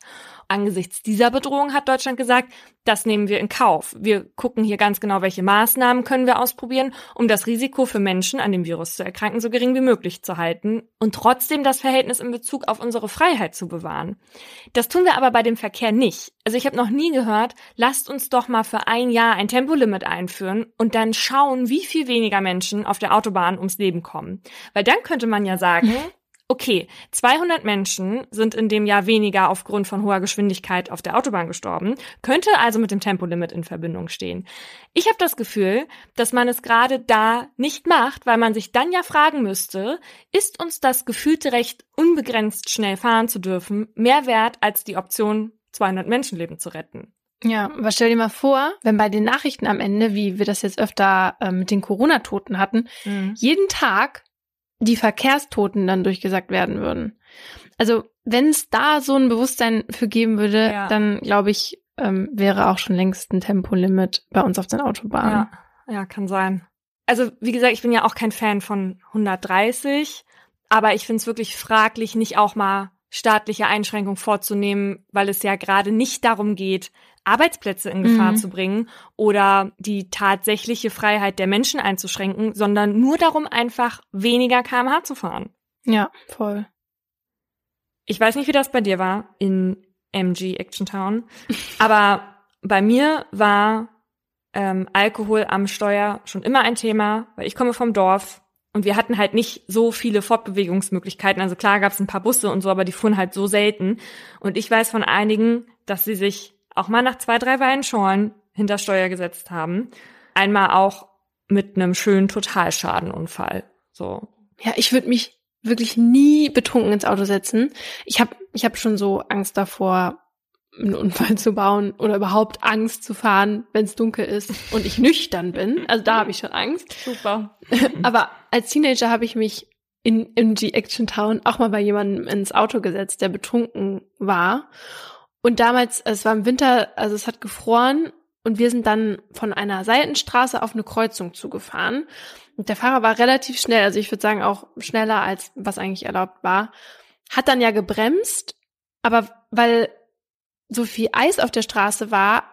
Angesichts dieser Bedrohung hat Deutschland gesagt, das nehmen wir in Kauf. Wir gucken hier ganz genau, welche Maßnahmen können wir ausprobieren, um das Risiko für Menschen an dem Virus zu erkranken so gering wie möglich zu halten und trotzdem das Verhältnis in Bezug auf unsere Freiheit zu bewahren. Das tun wir aber bei dem Verkehr nicht. Also ich habe noch nie gehört, lasst uns doch mal für ein Jahr ein Tempolimit einführen und dann schauen, wie viel weniger Menschen auf der Autobahn ums Leben kommen. Weil dann könnte man ja sagen, [LAUGHS] okay, 200 Menschen sind in dem Jahr weniger aufgrund von hoher Geschwindigkeit auf der Autobahn gestorben, könnte also mit dem Tempolimit in Verbindung stehen. Ich habe das Gefühl, dass man es gerade da nicht macht, weil man sich dann ja fragen müsste, ist uns das gefühlte Recht, unbegrenzt schnell fahren zu dürfen, mehr wert als die Option, 200 Menschenleben zu retten? Ja, aber stell dir mal vor, wenn bei den Nachrichten am Ende, wie wir das jetzt öfter äh, mit den Corona-Toten hatten, jeden Tag die Verkehrstoten dann durchgesagt werden würden. Also wenn es da so ein Bewusstsein für geben würde, Ja. dann glaube ich, ähm, wäre auch schon längst ein Tempolimit bei uns auf den Autobahnen. Ja, ja, kann sein. Also, wie gesagt, ich bin ja auch kein Fan von 130, aber ich finde es wirklich fraglich, nicht auch mal staatliche Einschränkungen vorzunehmen, weil es ja gerade nicht darum geht, Arbeitsplätze in Gefahr Mhm. zu bringen oder die tatsächliche Freiheit der Menschen einzuschränken, sondern nur darum, einfach weniger kmh zu fahren. Ja, voll. Ich weiß nicht, wie das bei dir war in MG Action Town, [LAUGHS] aber bei mir war ähm, Alkohol am Steuer schon immer ein Thema, weil ich komme vom Dorf. Und wir hatten halt nicht so viele Fortbewegungsmöglichkeiten. Also klar gab es ein paar Busse und so, aber die fuhren halt so selten. Und ich weiß von einigen, dass sie sich auch mal nach zwei, drei Weinschorlen hinter Steuer gesetzt haben. Einmal auch mit einem schönen Totalschadenunfall. So. Ja, ich würde mich wirklich nie betrunken ins Auto setzen. Ich habe ich hab schon so Angst davor, einen Unfall zu bauen oder überhaupt Angst zu fahren, wenn es dunkel ist und ich nüchtern bin. Also da habe ich schon Angst. Super. [LAUGHS] Aber als Teenager habe ich mich in, die Action Town auch mal bei jemandem ins Auto gesetzt, der betrunken war. Und damals, es war im Winter, also es hat gefroren und wir sind dann von einer Seitenstraße auf eine Kreuzung zugefahren. Und der Fahrer war relativ schnell, also ich würde sagen auch schneller als was eigentlich erlaubt war. Hat dann ja gebremst, aber weil so viel Eis auf der Straße war,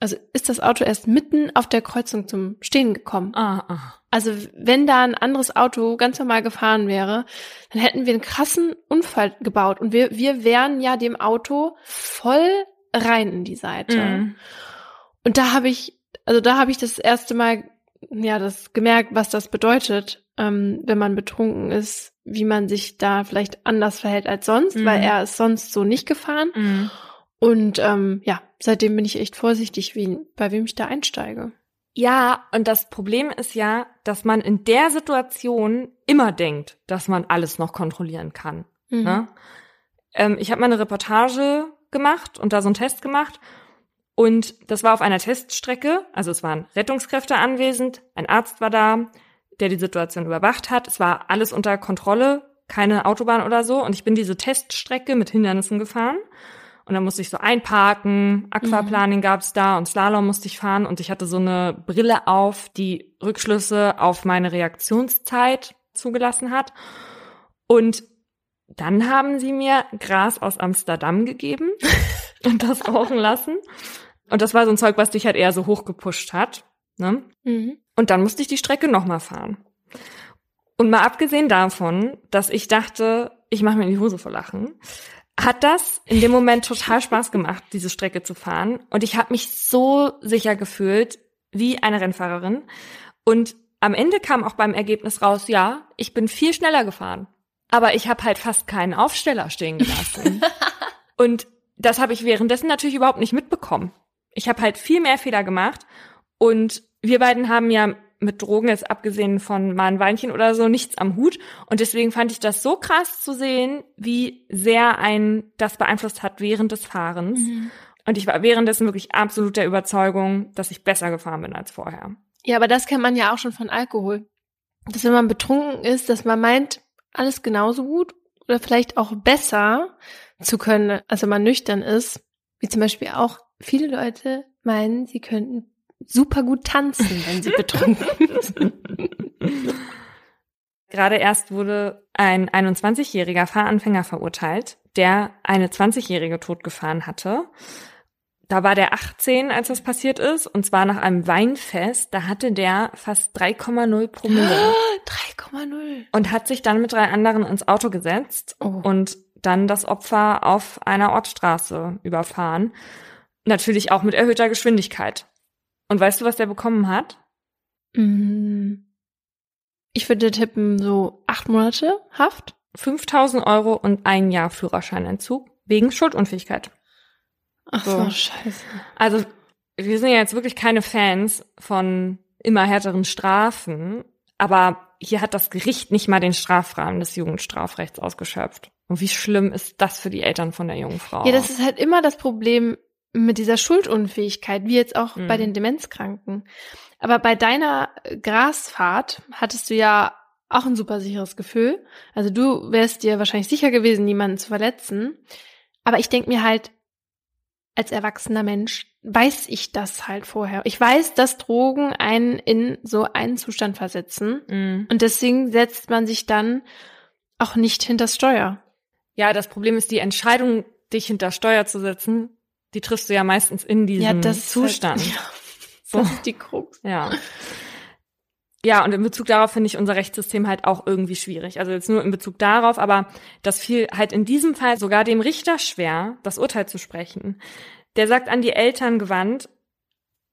also ist das Auto erst mitten auf der Kreuzung zum Stehen gekommen. Ah, ah. Also wenn da ein anderes Auto ganz normal gefahren wäre, dann hätten wir einen krassen Unfall gebaut und wir, wir wären ja dem Auto voll rein in die Seite. Mhm. Und da habe ich, also da habe ich das erste Mal ja das gemerkt, was das bedeutet, ähm, wenn man betrunken ist, wie man sich da vielleicht anders verhält als sonst, Mhm. weil er ist sonst so nicht gefahren. Mhm. Und ähm, ja, seitdem bin ich echt vorsichtig, wie, bei wem ich da einsteige. Ja, und das Problem ist ja, dass man in der Situation immer denkt, dass man alles noch kontrollieren kann. Mhm. Ne? Ähm, ich habe mal eine Reportage gemacht und da so einen Test gemacht. Und das war auf einer Teststrecke. Also es waren Rettungskräfte anwesend, ein Arzt war da, der die Situation überwacht hat. Es war alles unter Kontrolle, keine Autobahn oder so. Und ich bin diese Teststrecke mit Hindernissen gefahren. Und dann musste ich so einparken, Aquaplaning gab's da und Slalom musste ich fahren. Und ich hatte so eine Brille auf, die Rückschlüsse auf meine Reaktionszeit zugelassen hat. Und dann haben sie mir Gras aus Amsterdam gegeben [LAUGHS] und das rauchen lassen. Und das war so ein Zeug, was dich halt eher so hochgepusht hat. Ne? Mhm. Und dann musste ich die Strecke nochmal fahren. Und mal abgesehen davon, dass ich dachte, ich mache mir in die Hose vor Lachen, hat das in dem Moment total Spaß gemacht, diese Strecke zu fahren. Und ich habe mich so sicher gefühlt wie eine Rennfahrerin. Und am Ende kam auch beim Ergebnis raus, ja, ich bin viel schneller gefahren. Aber ich habe halt fast keinen Aufsteller stehen gelassen. [LAUGHS] Und das habe ich währenddessen natürlich überhaupt nicht mitbekommen. Ich habe halt viel mehr Fehler gemacht. Und wir beiden haben ja mit Drogen jetzt abgesehen von mal ein Weinchen oder so nichts am Hut. Und deswegen fand ich das so krass zu sehen, wie sehr ein das beeinflusst hat während des Fahrens. Und ich war währenddessen wirklich absolut der Überzeugung, dass ich besser gefahren bin als vorher. Ja, aber das kennt man ja auch schon von Alkohol. Dass wenn man betrunken ist, dass man meint, alles genauso gut oder vielleicht auch besser zu können, als wenn man nüchtern ist. Wie zum Beispiel auch viele Leute meinen, sie könnten super gut tanzen, wenn sie betrunken [LAUGHS] sind. Gerade erst wurde ein 21-jähriger Fahranfänger verurteilt, der eine 20-jährige totgefahren hatte. Da war der 18, als das passiert ist, und zwar nach einem Weinfest. Da hatte der fast 3,0 Promille 3,0. und hat sich dann mit drei anderen ins Auto gesetzt Oh. und dann das Opfer auf einer Ortsstraße überfahren. Natürlich auch mit erhöhter Geschwindigkeit. Und weißt du, was der bekommen hat? Mm. Ich würde tippen, so acht Monate Haft. 5000 Euro und ein Jahr Führerscheinentzug wegen Schuldunfähigkeit. Ach So. so, scheiße. Also wir sind ja jetzt wirklich keine Fans von immer härteren Strafen, aber hier hat das Gericht nicht mal den Strafrahmen des Jugendstrafrechts ausgeschöpft. Und wie schlimm ist das für die Eltern von der jungen Frau? Ja, das ist halt immer das Problem mit dieser Schuldunfähigkeit, wie jetzt auch Mhm. bei den Demenzkranken. Aber bei deiner Grasfahrt hattest du ja auch ein super sicheres Gefühl. Also du wärst dir wahrscheinlich sicher gewesen, niemanden zu verletzen. Aber ich denke mir halt, als erwachsener Mensch weiß ich das halt vorher. Ich weiß, dass Drogen einen in so einen Zustand versetzen. Mhm. Und deswegen setzt man sich dann auch nicht hinters Steuer. Ja, das Problem ist die Entscheidung, dich hinter Steuer zu setzen, die triffst du ja meistens in diesem ist Zustand. Halt, [LAUGHS] ja, So. das ist die Krux. Ja. Ja, und in Bezug darauf finde ich unser Rechtssystem halt auch irgendwie schwierig. Also jetzt nur in Bezug darauf, aber das fiel halt in diesem Fall sogar dem Richter schwer, das Urteil zu sprechen. Der sagt an die Eltern gewandt,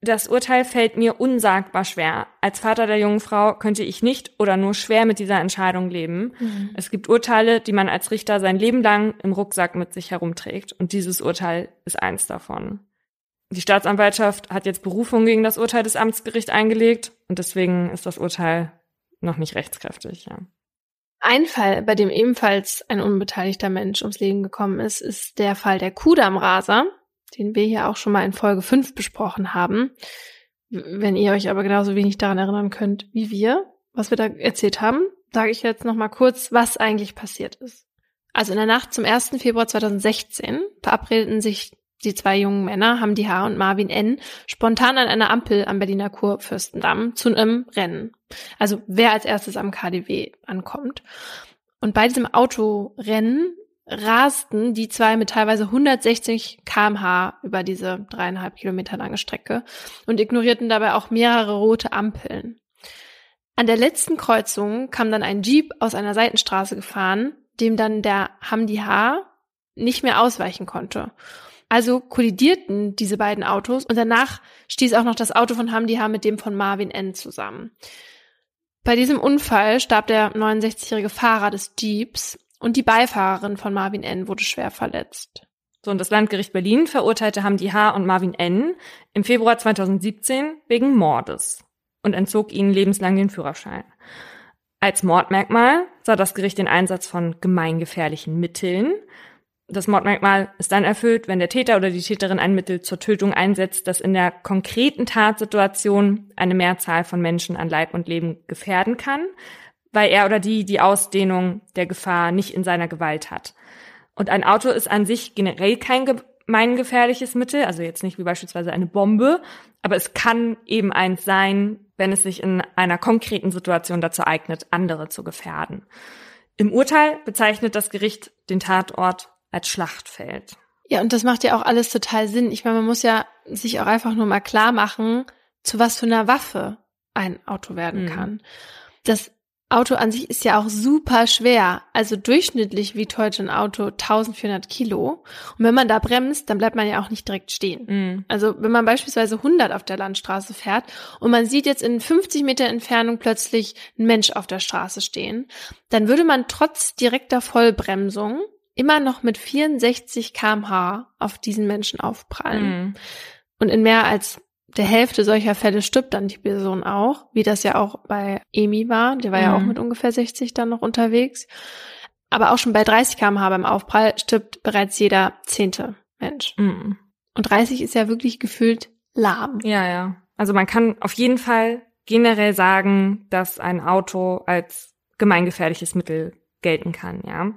Das Urteil fällt mir unsagbar schwer. Als Vater der jungen Frau könnte ich nicht oder nur schwer mit dieser Entscheidung leben. Mhm. Es gibt Urteile, die man als Richter sein Leben lang im Rucksack mit sich herumträgt. Und dieses Urteil ist eins davon. Die Staatsanwaltschaft hat jetzt Berufung gegen das Urteil des Amtsgerichts eingelegt und deswegen ist das Urteil noch nicht rechtskräftig. Ja. Ein Fall, bei dem ebenfalls ein unbeteiligter Mensch ums Leben gekommen ist, ist der Fall der Kudammraser den wir hier auch schon mal in Folge 5 besprochen haben. Wenn ihr euch aber genauso wenig daran erinnern könnt wie wir, was wir da erzählt haben, sage ich jetzt noch mal kurz, was eigentlich passiert ist. Also in der Nacht zum 1. Februar 2016 verabredeten sich die zwei jungen Männer, Hamdi H. und Marvin N., spontan an einer Ampel am Berliner Kurfürstendamm zu einem Rennen. Also wer als erstes am KDW ankommt. Und bei diesem Autorennen rasten die zwei mit teilweise 160 kmh über diese dreieinhalb Kilometer lange Strecke und ignorierten dabei auch mehrere rote Ampeln. An der letzten Kreuzung kam dann ein Jeep aus einer Seitenstraße gefahren, dem dann der Hamdi H. nicht mehr ausweichen konnte. Also kollidierten diese beiden Autos und danach stieß auch noch das Auto von Hamdi H. mit dem von Marvin N. zusammen. Bei diesem Unfall starb der 69-jährige Fahrer des Jeeps und die Beifahrerin von Marvin N. wurde schwer verletzt. So, und das Landgericht Berlin verurteilte Hamdi H. und Marvin N. im Februar 2017 wegen Mordes und entzog ihnen lebenslang den Führerschein. Als Mordmerkmal sah das Gericht den Einsatz von gemeingefährlichen Mitteln. Das Mordmerkmal ist dann erfüllt, wenn der Täter oder die Täterin ein Mittel zur Tötung einsetzt, das in der konkreten Tatsituation eine Mehrzahl von Menschen an Leib und Leben gefährden kann, weil er oder die die Ausdehnung der Gefahr nicht in seiner Gewalt hat. Und ein Auto ist an sich generell kein gemeingefährliches Mittel, also jetzt nicht wie beispielsweise eine Bombe, aber es kann eben eins sein, wenn es sich in einer konkreten Situation dazu eignet, andere zu gefährden. Im Urteil bezeichnet das Gericht den Tatort als Schlachtfeld. Ja, und das macht ja auch alles total Sinn. Ich meine, man muss ja sich auch einfach nur mal klar machen, zu was für einer Waffe ein Auto werden mhm. kann. Das Auto an sich ist ja auch super schwer. Also durchschnittlich wiegt heute ein Auto 1400 Kilo. Und wenn man da bremst, dann bleibt man ja auch nicht direkt stehen. Mhm. Also wenn man beispielsweise 100 auf der Landstraße fährt und man sieht jetzt in 50 Meter Entfernung plötzlich ein Mensch auf der Straße stehen, dann würde man trotz direkter Vollbremsung immer noch mit 64 kmh auf diesen Menschen aufprallen. Mhm. Und in mehr als der Hälfte solcher Fälle stirbt dann die Person auch, wie das ja auch bei Emi war. Der war mhm. ja auch mhm. mit ungefähr 60 dann noch unterwegs. Aber auch schon bei 30 kmh beim Aufprall stirbt bereits jeder zehnte Mensch. Mhm. Und 30 ist ja wirklich gefühlt lahm. Ja, ja. Also man kann auf jeden Fall generell sagen, dass ein Auto als gemeingefährliches Mittel gelten kann, ja.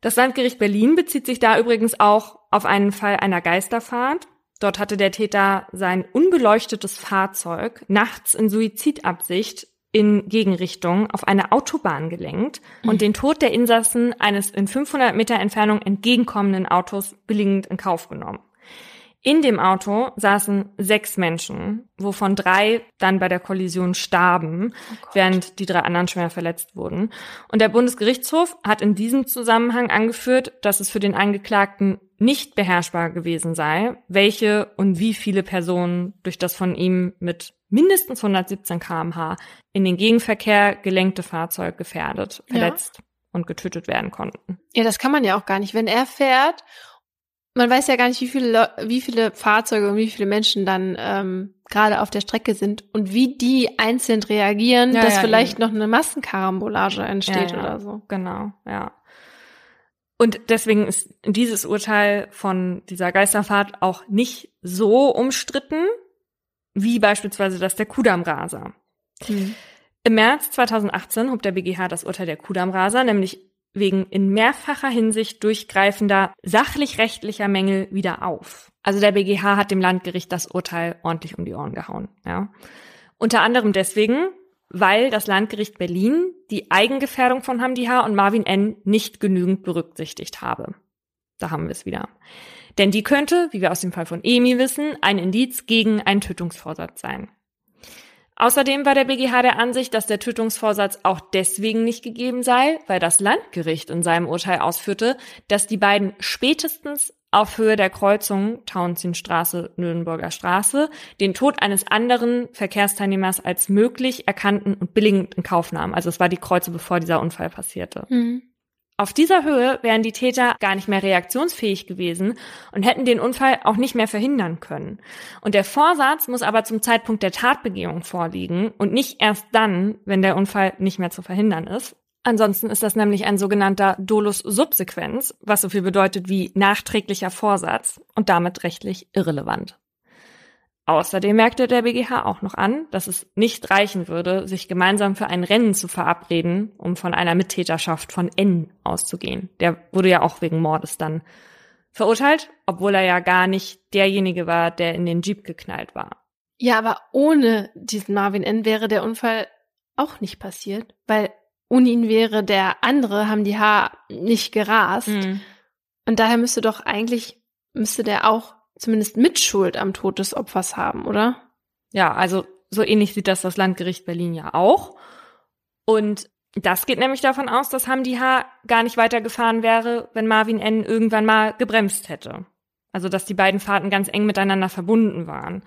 Das Landgericht Berlin bezieht sich da übrigens auch auf einen Fall einer Geisterfahrt. Dort hatte der Täter sein unbeleuchtetes Fahrzeug nachts in Suizidabsicht in Gegenrichtung auf eine Autobahn gelenkt und mhm. den Tod der Insassen eines in 500 Meter Entfernung entgegenkommenden Autos billigend in Kauf genommen. In dem Auto saßen sechs Menschen, wovon drei dann bei der Kollision starben, oh während die drei anderen schwer verletzt wurden. Und der Bundesgerichtshof hat in diesem Zusammenhang angeführt, dass es für den Angeklagten nicht beherrschbar gewesen sei, welche und wie viele Personen durch das von ihm mit mindestens 117 kmh in den Gegenverkehr gelenkte Fahrzeug gefährdet, verletzt ja. und getötet werden konnten. Ja, das kann man ja auch gar nicht. Wenn er fährt man weiß ja gar nicht, wie viele, wie viele Fahrzeuge und wie viele Menschen dann ähm, gerade auf der Strecke sind und wie die einzeln reagieren, ja, dass ja, vielleicht noch eine Massenkarambolage entsteht oder so. Genau, ja. Und deswegen ist dieses Urteil von dieser Geisterfahrt auch nicht so umstritten, wie beispielsweise das der Kudammraser. Hm. Im März 2018 hob der BGH das Urteil der Kudammraser nämlich wegen in mehrfacher Hinsicht durchgreifender sachlich-rechtlicher Mängel wieder auf. Also der BGH hat dem Landgericht das Urteil ordentlich um die Ohren gehauen. Ja. Unter anderem deswegen, weil das Landgericht Berlin die Eigengefährdung von Hamdi H. und Marvin N. nicht genügend berücksichtigt habe. Da haben wir es wieder. Denn die könnte, wie wir aus dem Fall von Emi wissen, ein Indiz gegen einen Tötungsvorsatz sein. Außerdem war der BGH der Ansicht, dass der Tötungsvorsatz auch deswegen nicht gegeben sei, weil das Landgericht in seinem Urteil ausführte, dass die beiden spätestens auf Höhe der Kreuzung Tauentzienstraße, Nürnberger Straße den Tod eines anderen Verkehrsteilnehmers als möglich erkannten und billigend in Kauf nahm. Also es war die Kreuze, bevor dieser Unfall passierte. Mhm. Auf dieser Höhe wären die Täter gar nicht mehr reaktionsfähig gewesen und hätten den Unfall auch nicht mehr verhindern können. Und der Vorsatz muss aber zum Zeitpunkt der Tatbegehung vorliegen und nicht erst dann, wenn der Unfall nicht mehr zu verhindern ist. Ansonsten ist das nämlich ein sogenannter Dolus subsequens, was so viel bedeutet wie nachträglicher Vorsatz und damit rechtlich irrelevant. Außerdem merkte der BGH auch noch an, dass es nicht reichen würde, sich gemeinsam für ein Rennen zu verabreden, um von einer Mittäterschaft von N auszugehen. Der wurde ja auch wegen Mordes dann verurteilt, obwohl er ja gar nicht derjenige war, der in den Jeep geknallt war. Ja, aber ohne diesen Marvin N wäre der Unfall auch nicht passiert, weil ohne ihn wäre der andere haben die Haar nicht gerast. Mhm. Und daher müsste doch eigentlich, müsste der auch zumindest Mitschuld am Tod des Opfers haben, oder? Ja, also so ähnlich sieht das das Landgericht Berlin ja auch. Und das geht nämlich davon aus, dass Hamdi H. gar nicht weitergefahren wäre, wenn Marvin N. irgendwann mal gebremst hätte. Also dass die beiden Fahrten ganz eng miteinander verbunden waren.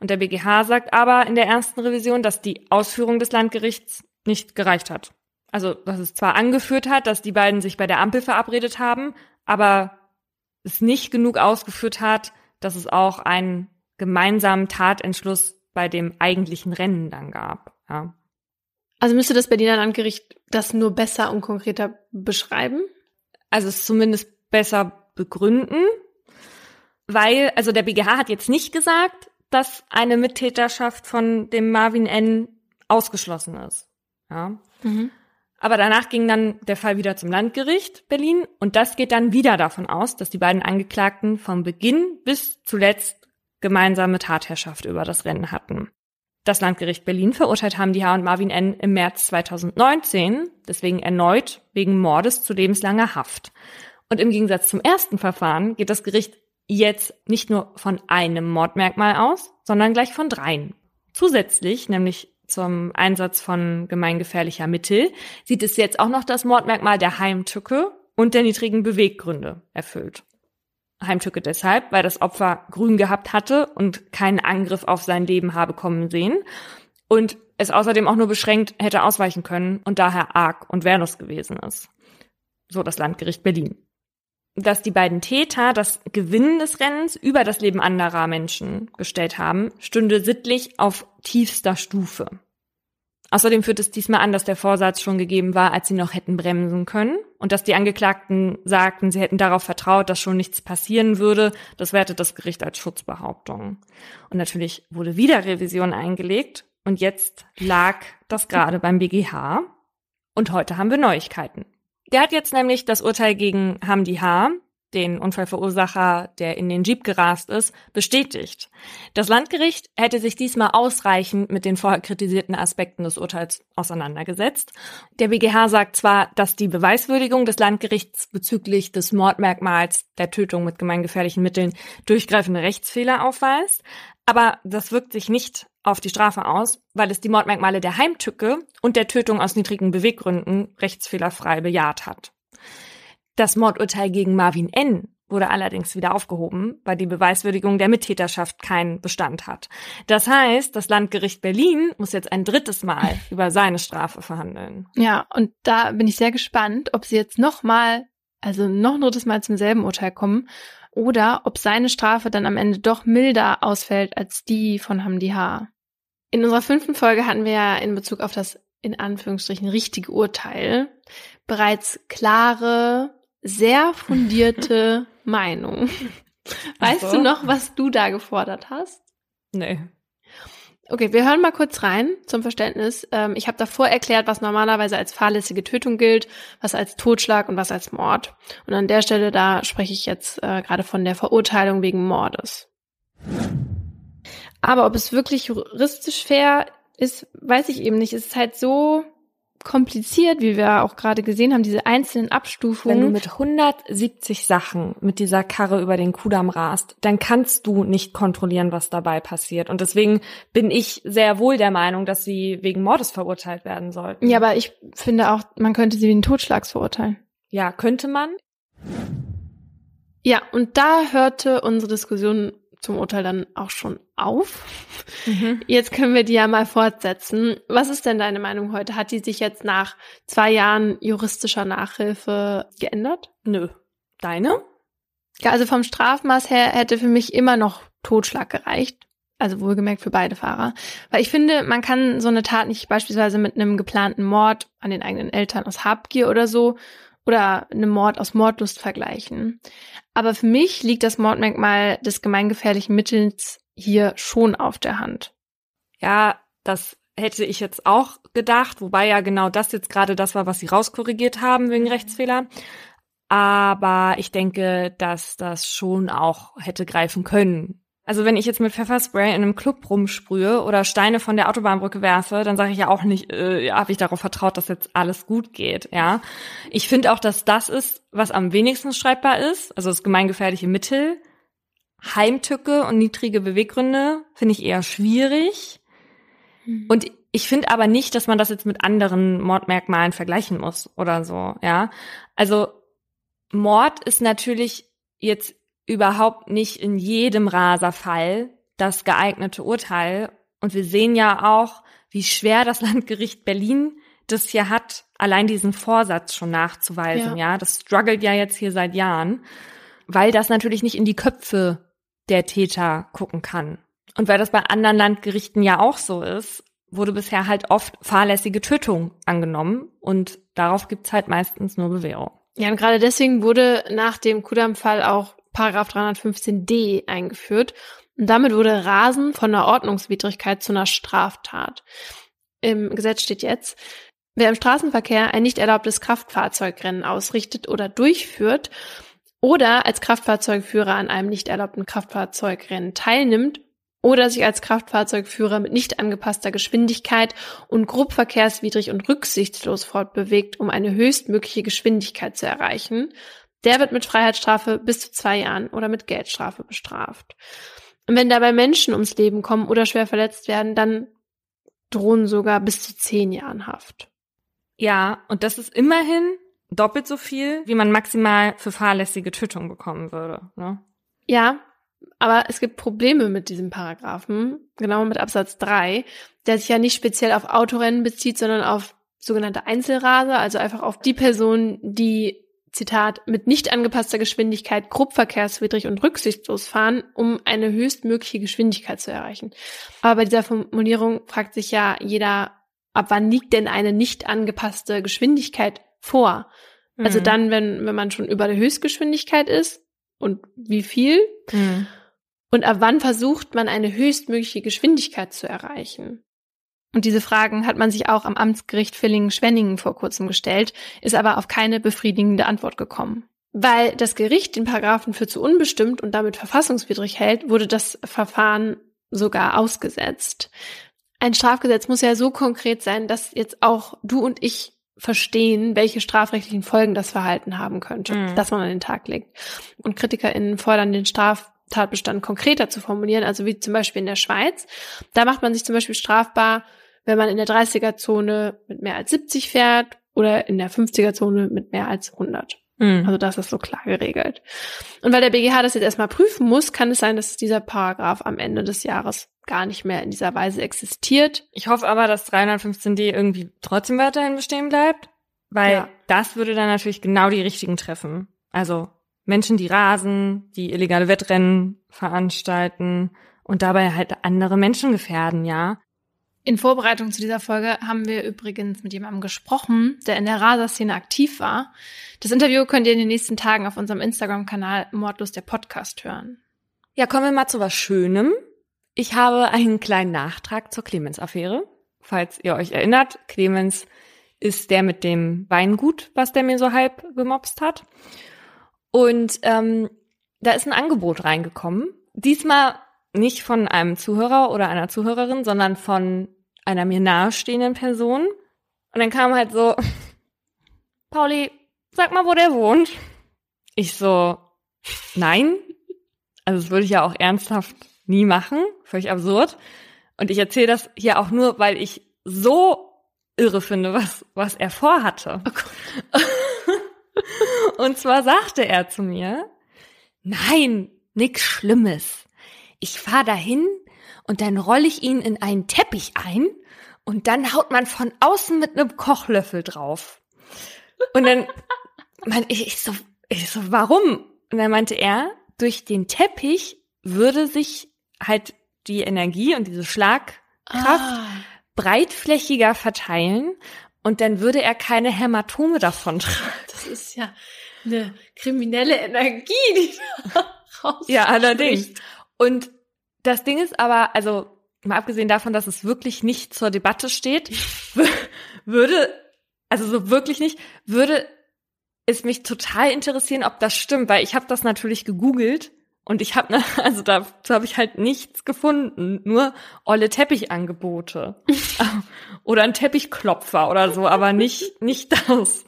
Und der BGH sagt aber in der ersten Revision, dass die Ausführung des Landgerichts nicht gereicht hat. Also, dass es zwar angeführt hat, dass die beiden sich bei der Ampel verabredet haben, aber es nicht genug ausgeführt hat, dass es auch einen gemeinsamen Tatentschluss bei dem eigentlichen Rennen dann gab. Ja. Also müsste das Berliner Landgericht das nur besser und konkreter beschreiben? Also es zumindest besser begründen, weil, also der BGH hat jetzt nicht gesagt, dass eine Mittäterschaft von dem Marvin N. ausgeschlossen ist. Ja. Mhm. Aber danach ging dann der Fall wieder zum Landgericht Berlin und das geht dann wieder davon aus, dass die beiden Angeklagten vom Beginn bis zuletzt gemeinsame Tatherrschaft über das Rennen hatten. Das Landgericht Berlin verurteilt haben die H. und Marvin N. im März 2019, deswegen erneut wegen Mordes zu lebenslanger Haft. Und im Gegensatz zum ersten Verfahren geht das Gericht jetzt nicht nur von einem Mordmerkmal aus, sondern gleich von dreien. Zusätzlich, nämlich zum Einsatz von gemeingefährlicher Mittel, sieht es jetzt auch noch das Mordmerkmal der Heimtücke und der niedrigen Beweggründe erfüllt. Heimtücke deshalb, weil das Opfer grün gehabt hatte und keinen Angriff auf sein Leben habe kommen sehen und es außerdem auch nur beschränkt hätte ausweichen können und daher arg und wehrlos gewesen ist. So das Landgericht Berlin dass die beiden Täter das Gewinnen des Rennens über das Leben anderer Menschen gestellt haben, stünde sittlich auf tiefster Stufe. Außerdem führt es diesmal an, dass der Vorsatz schon gegeben war, als sie noch hätten bremsen können und dass die Angeklagten sagten, sie hätten darauf vertraut, dass schon nichts passieren würde. Das wertet das Gericht als Schutzbehauptung. Und natürlich wurde wieder Revision eingelegt und jetzt lag das gerade beim BGH. Und heute haben wir Neuigkeiten. Der hat jetzt nämlich das Urteil gegen Hamdi H., den Unfallverursacher, der in den Jeep gerast ist, bestätigt. Das Landgericht hätte sich diesmal ausreichend mit den vorher kritisierten Aspekten des Urteils auseinandergesetzt. Der BGH sagt zwar, dass die Beweiswürdigung des Landgerichts bezüglich des Mordmerkmals der Tötung mit gemeingefährlichen Mitteln durchgreifende Rechtsfehler aufweist, aber das wirkt sich nicht auf die Strafe aus, weil es die Mordmerkmale der Heimtücke und der Tötung aus niedrigen Beweggründen rechtsfehlerfrei bejaht hat. Das Mordurteil gegen Marvin N. wurde allerdings wieder aufgehoben, weil die Beweiswürdigung der Mittäterschaft keinen Bestand hat. Das heißt, das Landgericht Berlin muss jetzt ein drittes Mal [LAUGHS] über seine Strafe verhandeln. Ja, und da bin ich sehr gespannt, ob sie jetzt nochmal, also noch ein drittes Mal zum selben Urteil kommen oder ob seine Strafe dann am Ende doch milder ausfällt als die von Hamdi H. In unserer fünften Folge hatten wir ja in Bezug auf das in Anführungsstrichen richtige Urteil bereits klare, sehr fundierte [LAUGHS] Meinung. Weißt so. du noch, was du da gefordert hast? Nee. Okay, wir hören mal kurz rein zum Verständnis. Ähm, ich habe davor erklärt, was normalerweise als fahrlässige Tötung gilt, was als Totschlag und was als Mord. Und an der Stelle, da spreche ich jetzt äh, gerade von der Verurteilung wegen Mordes. Aber ob es wirklich juristisch fair ist, weiß ich eben nicht. Es ist halt so kompliziert, wie wir auch gerade gesehen haben, diese einzelnen Abstufungen. Wenn du mit 170 Sachen mit dieser Karre über den Kudamm rast, dann kannst du nicht kontrollieren, was dabei passiert. Und deswegen bin ich sehr wohl der Meinung, dass sie wegen Mordes verurteilt werden sollten. Ja, aber ich finde auch, man könnte sie wegen Totschlags verurteilen. Ja, könnte man. Ja, und da hörte unsere Diskussion zum Urteil dann auch schon auf. Mhm. Jetzt können wir die ja mal fortsetzen. Was ist denn deine Meinung heute? Hat die sich jetzt nach zwei Jahren juristischer Nachhilfe geändert? Nö. Deine? Ja, also vom Strafmaß her hätte für mich immer noch Totschlag gereicht. Also wohlgemerkt für beide Fahrer. Weil ich finde, man kann so eine Tat nicht beispielsweise mit einem geplanten Mord an den eigenen Eltern aus Habgier oder so oder einem Mord aus Mordlust vergleichen. Aber für mich liegt das Mordmerkmal des gemeingefährlichen Mittels hier schon auf der Hand. Ja, das hätte ich jetzt auch gedacht, wobei ja genau das jetzt gerade das war, was sie rauskorrigiert haben wegen Rechtsfehler. Aber ich denke, dass das schon auch hätte greifen können. Also wenn ich jetzt mit Pfefferspray in einem Club rumsprühe oder Steine von der Autobahnbrücke werfe, dann sage ich ja auch nicht, äh, habe ich darauf vertraut, dass jetzt alles gut geht. Ja, ich finde auch, dass das ist, was am wenigsten streitbar ist. Also das gemeingefährliche Mittel, Heimtücke und niedrige Beweggründe finde ich eher schwierig. Mhm. Und ich finde aber nicht, dass man das jetzt mit anderen Mordmerkmalen vergleichen muss oder so. Ja, also Mord ist natürlich jetzt überhaupt nicht in jedem Raserfall das geeignete Urteil. Und wir sehen ja auch, wie schwer das [LAUGHS] Landgericht Berlin das hier hat, allein diesen Vorsatz schon nachzuweisen. Ja. ja, das struggelt ja jetzt hier seit Jahren, weil das natürlich nicht in die Köpfe der Täter gucken kann. Und weil das bei anderen Landgerichten ja auch so ist, wurde bisher halt oft fahrlässige Tötung angenommen und darauf gibt's halt meistens nur Bewährung. Ja, und gerade deswegen wurde nach dem Kudam-Fall auch Paragraph 315d eingeführt. Und damit wurde Rasen von einer Ordnungswidrigkeit zu einer Straftat. Im Gesetz steht jetzt, wer im Straßenverkehr ein nicht erlaubtes Kraftfahrzeugrennen ausrichtet oder durchführt oder als Kraftfahrzeugführer an einem nicht erlaubten Kraftfahrzeugrennen teilnimmt oder sich als Kraftfahrzeugführer mit nicht angepasster Geschwindigkeit und grob verkehrswidrig und rücksichtslos fortbewegt, um eine höchstmögliche Geschwindigkeit zu erreichen, der wird mit Freiheitsstrafe bis zu zwei Jahren oder mit Geldstrafe bestraft. Und wenn dabei Menschen ums Leben kommen oder schwer verletzt werden, dann drohen sogar bis zu zehn Jahren Haft. Ja, und das ist immerhin doppelt so viel, wie man maximal für fahrlässige Tötung bekommen würde. Ne? Ja, aber es gibt Probleme mit diesem Paragraphen, genau mit Absatz 3, der sich ja nicht speziell auf Autorennen bezieht, sondern auf sogenannte Einzelraser, also einfach auf die Personen, die Zitat, mit nicht angepasster Geschwindigkeit grob verkehrswidrig und rücksichtslos fahren, um eine höchstmögliche Geschwindigkeit zu erreichen. Aber bei dieser Formulierung fragt sich ja jeder, ab wann liegt denn eine nicht angepasste Geschwindigkeit vor? Also mhm. Also dann, wenn, wenn man schon über der Höchstgeschwindigkeit ist und wie viel? Mhm. Und ab wann versucht man eine höchstmögliche Geschwindigkeit zu erreichen? Und diese Fragen hat man sich auch am Amtsgericht Villingen-Schwenningen vor kurzem gestellt, ist aber auf keine befriedigende Antwort gekommen. Weil das Gericht den Paragraphen für zu unbestimmt und damit verfassungswidrig hält, wurde das Verfahren sogar ausgesetzt. Ein Strafgesetz muss ja so konkret sein, dass jetzt auch du und ich verstehen, welche strafrechtlichen Folgen das Verhalten haben könnte, mhm. dass man an den Tag legt. Und KritikerInnen fordern den Straftatbestand konkreter zu formulieren, also wie zum Beispiel in der Schweiz. Da macht man sich zum Beispiel strafbar, wenn man in der 30er-Zone mit mehr als 70 fährt oder in der 50er-Zone mit mehr als 100. Mhm. Also das ist so klar geregelt. Und weil der BGH das jetzt erstmal prüfen muss, kann es sein, dass dieser Paragraph am Ende des Jahres gar nicht mehr in dieser Weise existiert. Ich hoffe aber, dass 315d irgendwie trotzdem weiterhin bestehen bleibt, weil ja. das würde dann natürlich genau die richtigen treffen. Also Menschen, die rasen, die illegale Wettrennen veranstalten und dabei halt andere Menschen gefährden, ja. In Vorbereitung zu dieser Folge haben wir übrigens mit jemandem gesprochen, der in der Raser-Szene aktiv war. Das Interview könnt ihr in den nächsten Tagen auf unserem Instagram-Kanal Mordlos der Podcast hören. Ja, kommen wir mal zu was Schönem. Ich habe einen kleinen Nachtrag zur Clemens-Affäre. Falls ihr euch erinnert, Clemens ist der mit dem Weingut, was der mir so halb gemobst hat. Und ähm, da ist ein Angebot reingekommen. Diesmal nicht von einem Zuhörer oder einer Zuhörerin, sondern von einer mir nahestehenden Person. Und dann kam halt so, [LAUGHS] Pauli, sag mal, wo der wohnt. Ich so, nein. Also das würde ich ja auch ernsthaft nie machen. Völlig absurd. Und ich erzähle das hier auch nur, weil ich so irre finde, was, was er vorhatte. Oh [LAUGHS] Und zwar sagte er zu mir, Nein, nix Schlimmes. Ich fahr dahin und dann rolle ich ihn in einen Teppich ein und dann haut man von außen mit einem Kochlöffel drauf. Und dann [LAUGHS] mein, ich, ich so, ich so, warum? Und dann meinte er, durch den Teppich würde sich halt die Energie und diese Schlagkraft ah. breitflächiger verteilen und dann würde er keine Hämatome davon tragen. Das [LAUGHS] ist ja eine kriminelle Energie, die da Ja, allerdings. Und das Ding ist aber, also mal abgesehen davon, dass es wirklich nicht zur Debatte steht, [LAUGHS] würde, also so wirklich nicht, würde es mich total interessieren, ob das stimmt, weil ich habe das natürlich gegoogelt und ich habe, [LAUGHS] also dazu habe ich halt nichts gefunden, nur olle Teppichangebote [LAUGHS] [LAUGHS] oder ein Teppichklopfer oder so, aber nicht nicht das.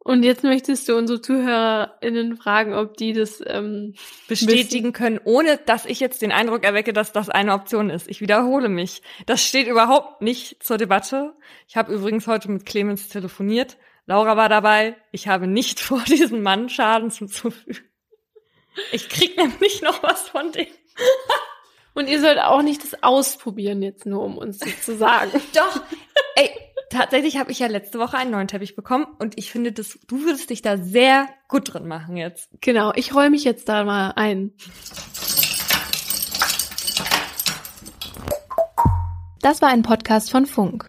Und jetzt möchtest du unsere ZuhörerInnen fragen, ob die das ähm, bestätigen können, ohne dass ich jetzt den Eindruck erwecke, dass das eine Option ist. Ich wiederhole mich. Das steht überhaupt nicht zur Debatte. Ich habe übrigens heute mit Clemens telefoniert. Laura war dabei. Ich habe nicht vor, diesem Mann Schaden zuzufügen. Ich krieg nämlich noch was von dem. [LAUGHS] Und ihr sollt auch nicht das ausprobieren jetzt nur, um uns das zu sagen. [LAUGHS] Doch. Ey, tatsächlich habe ich ja letzte Woche einen neuen Teppich bekommen und ich finde, dass du würdest dich da sehr gut drin machen jetzt. Genau, ich räume mich jetzt da mal ein. Das war ein Podcast von Funk.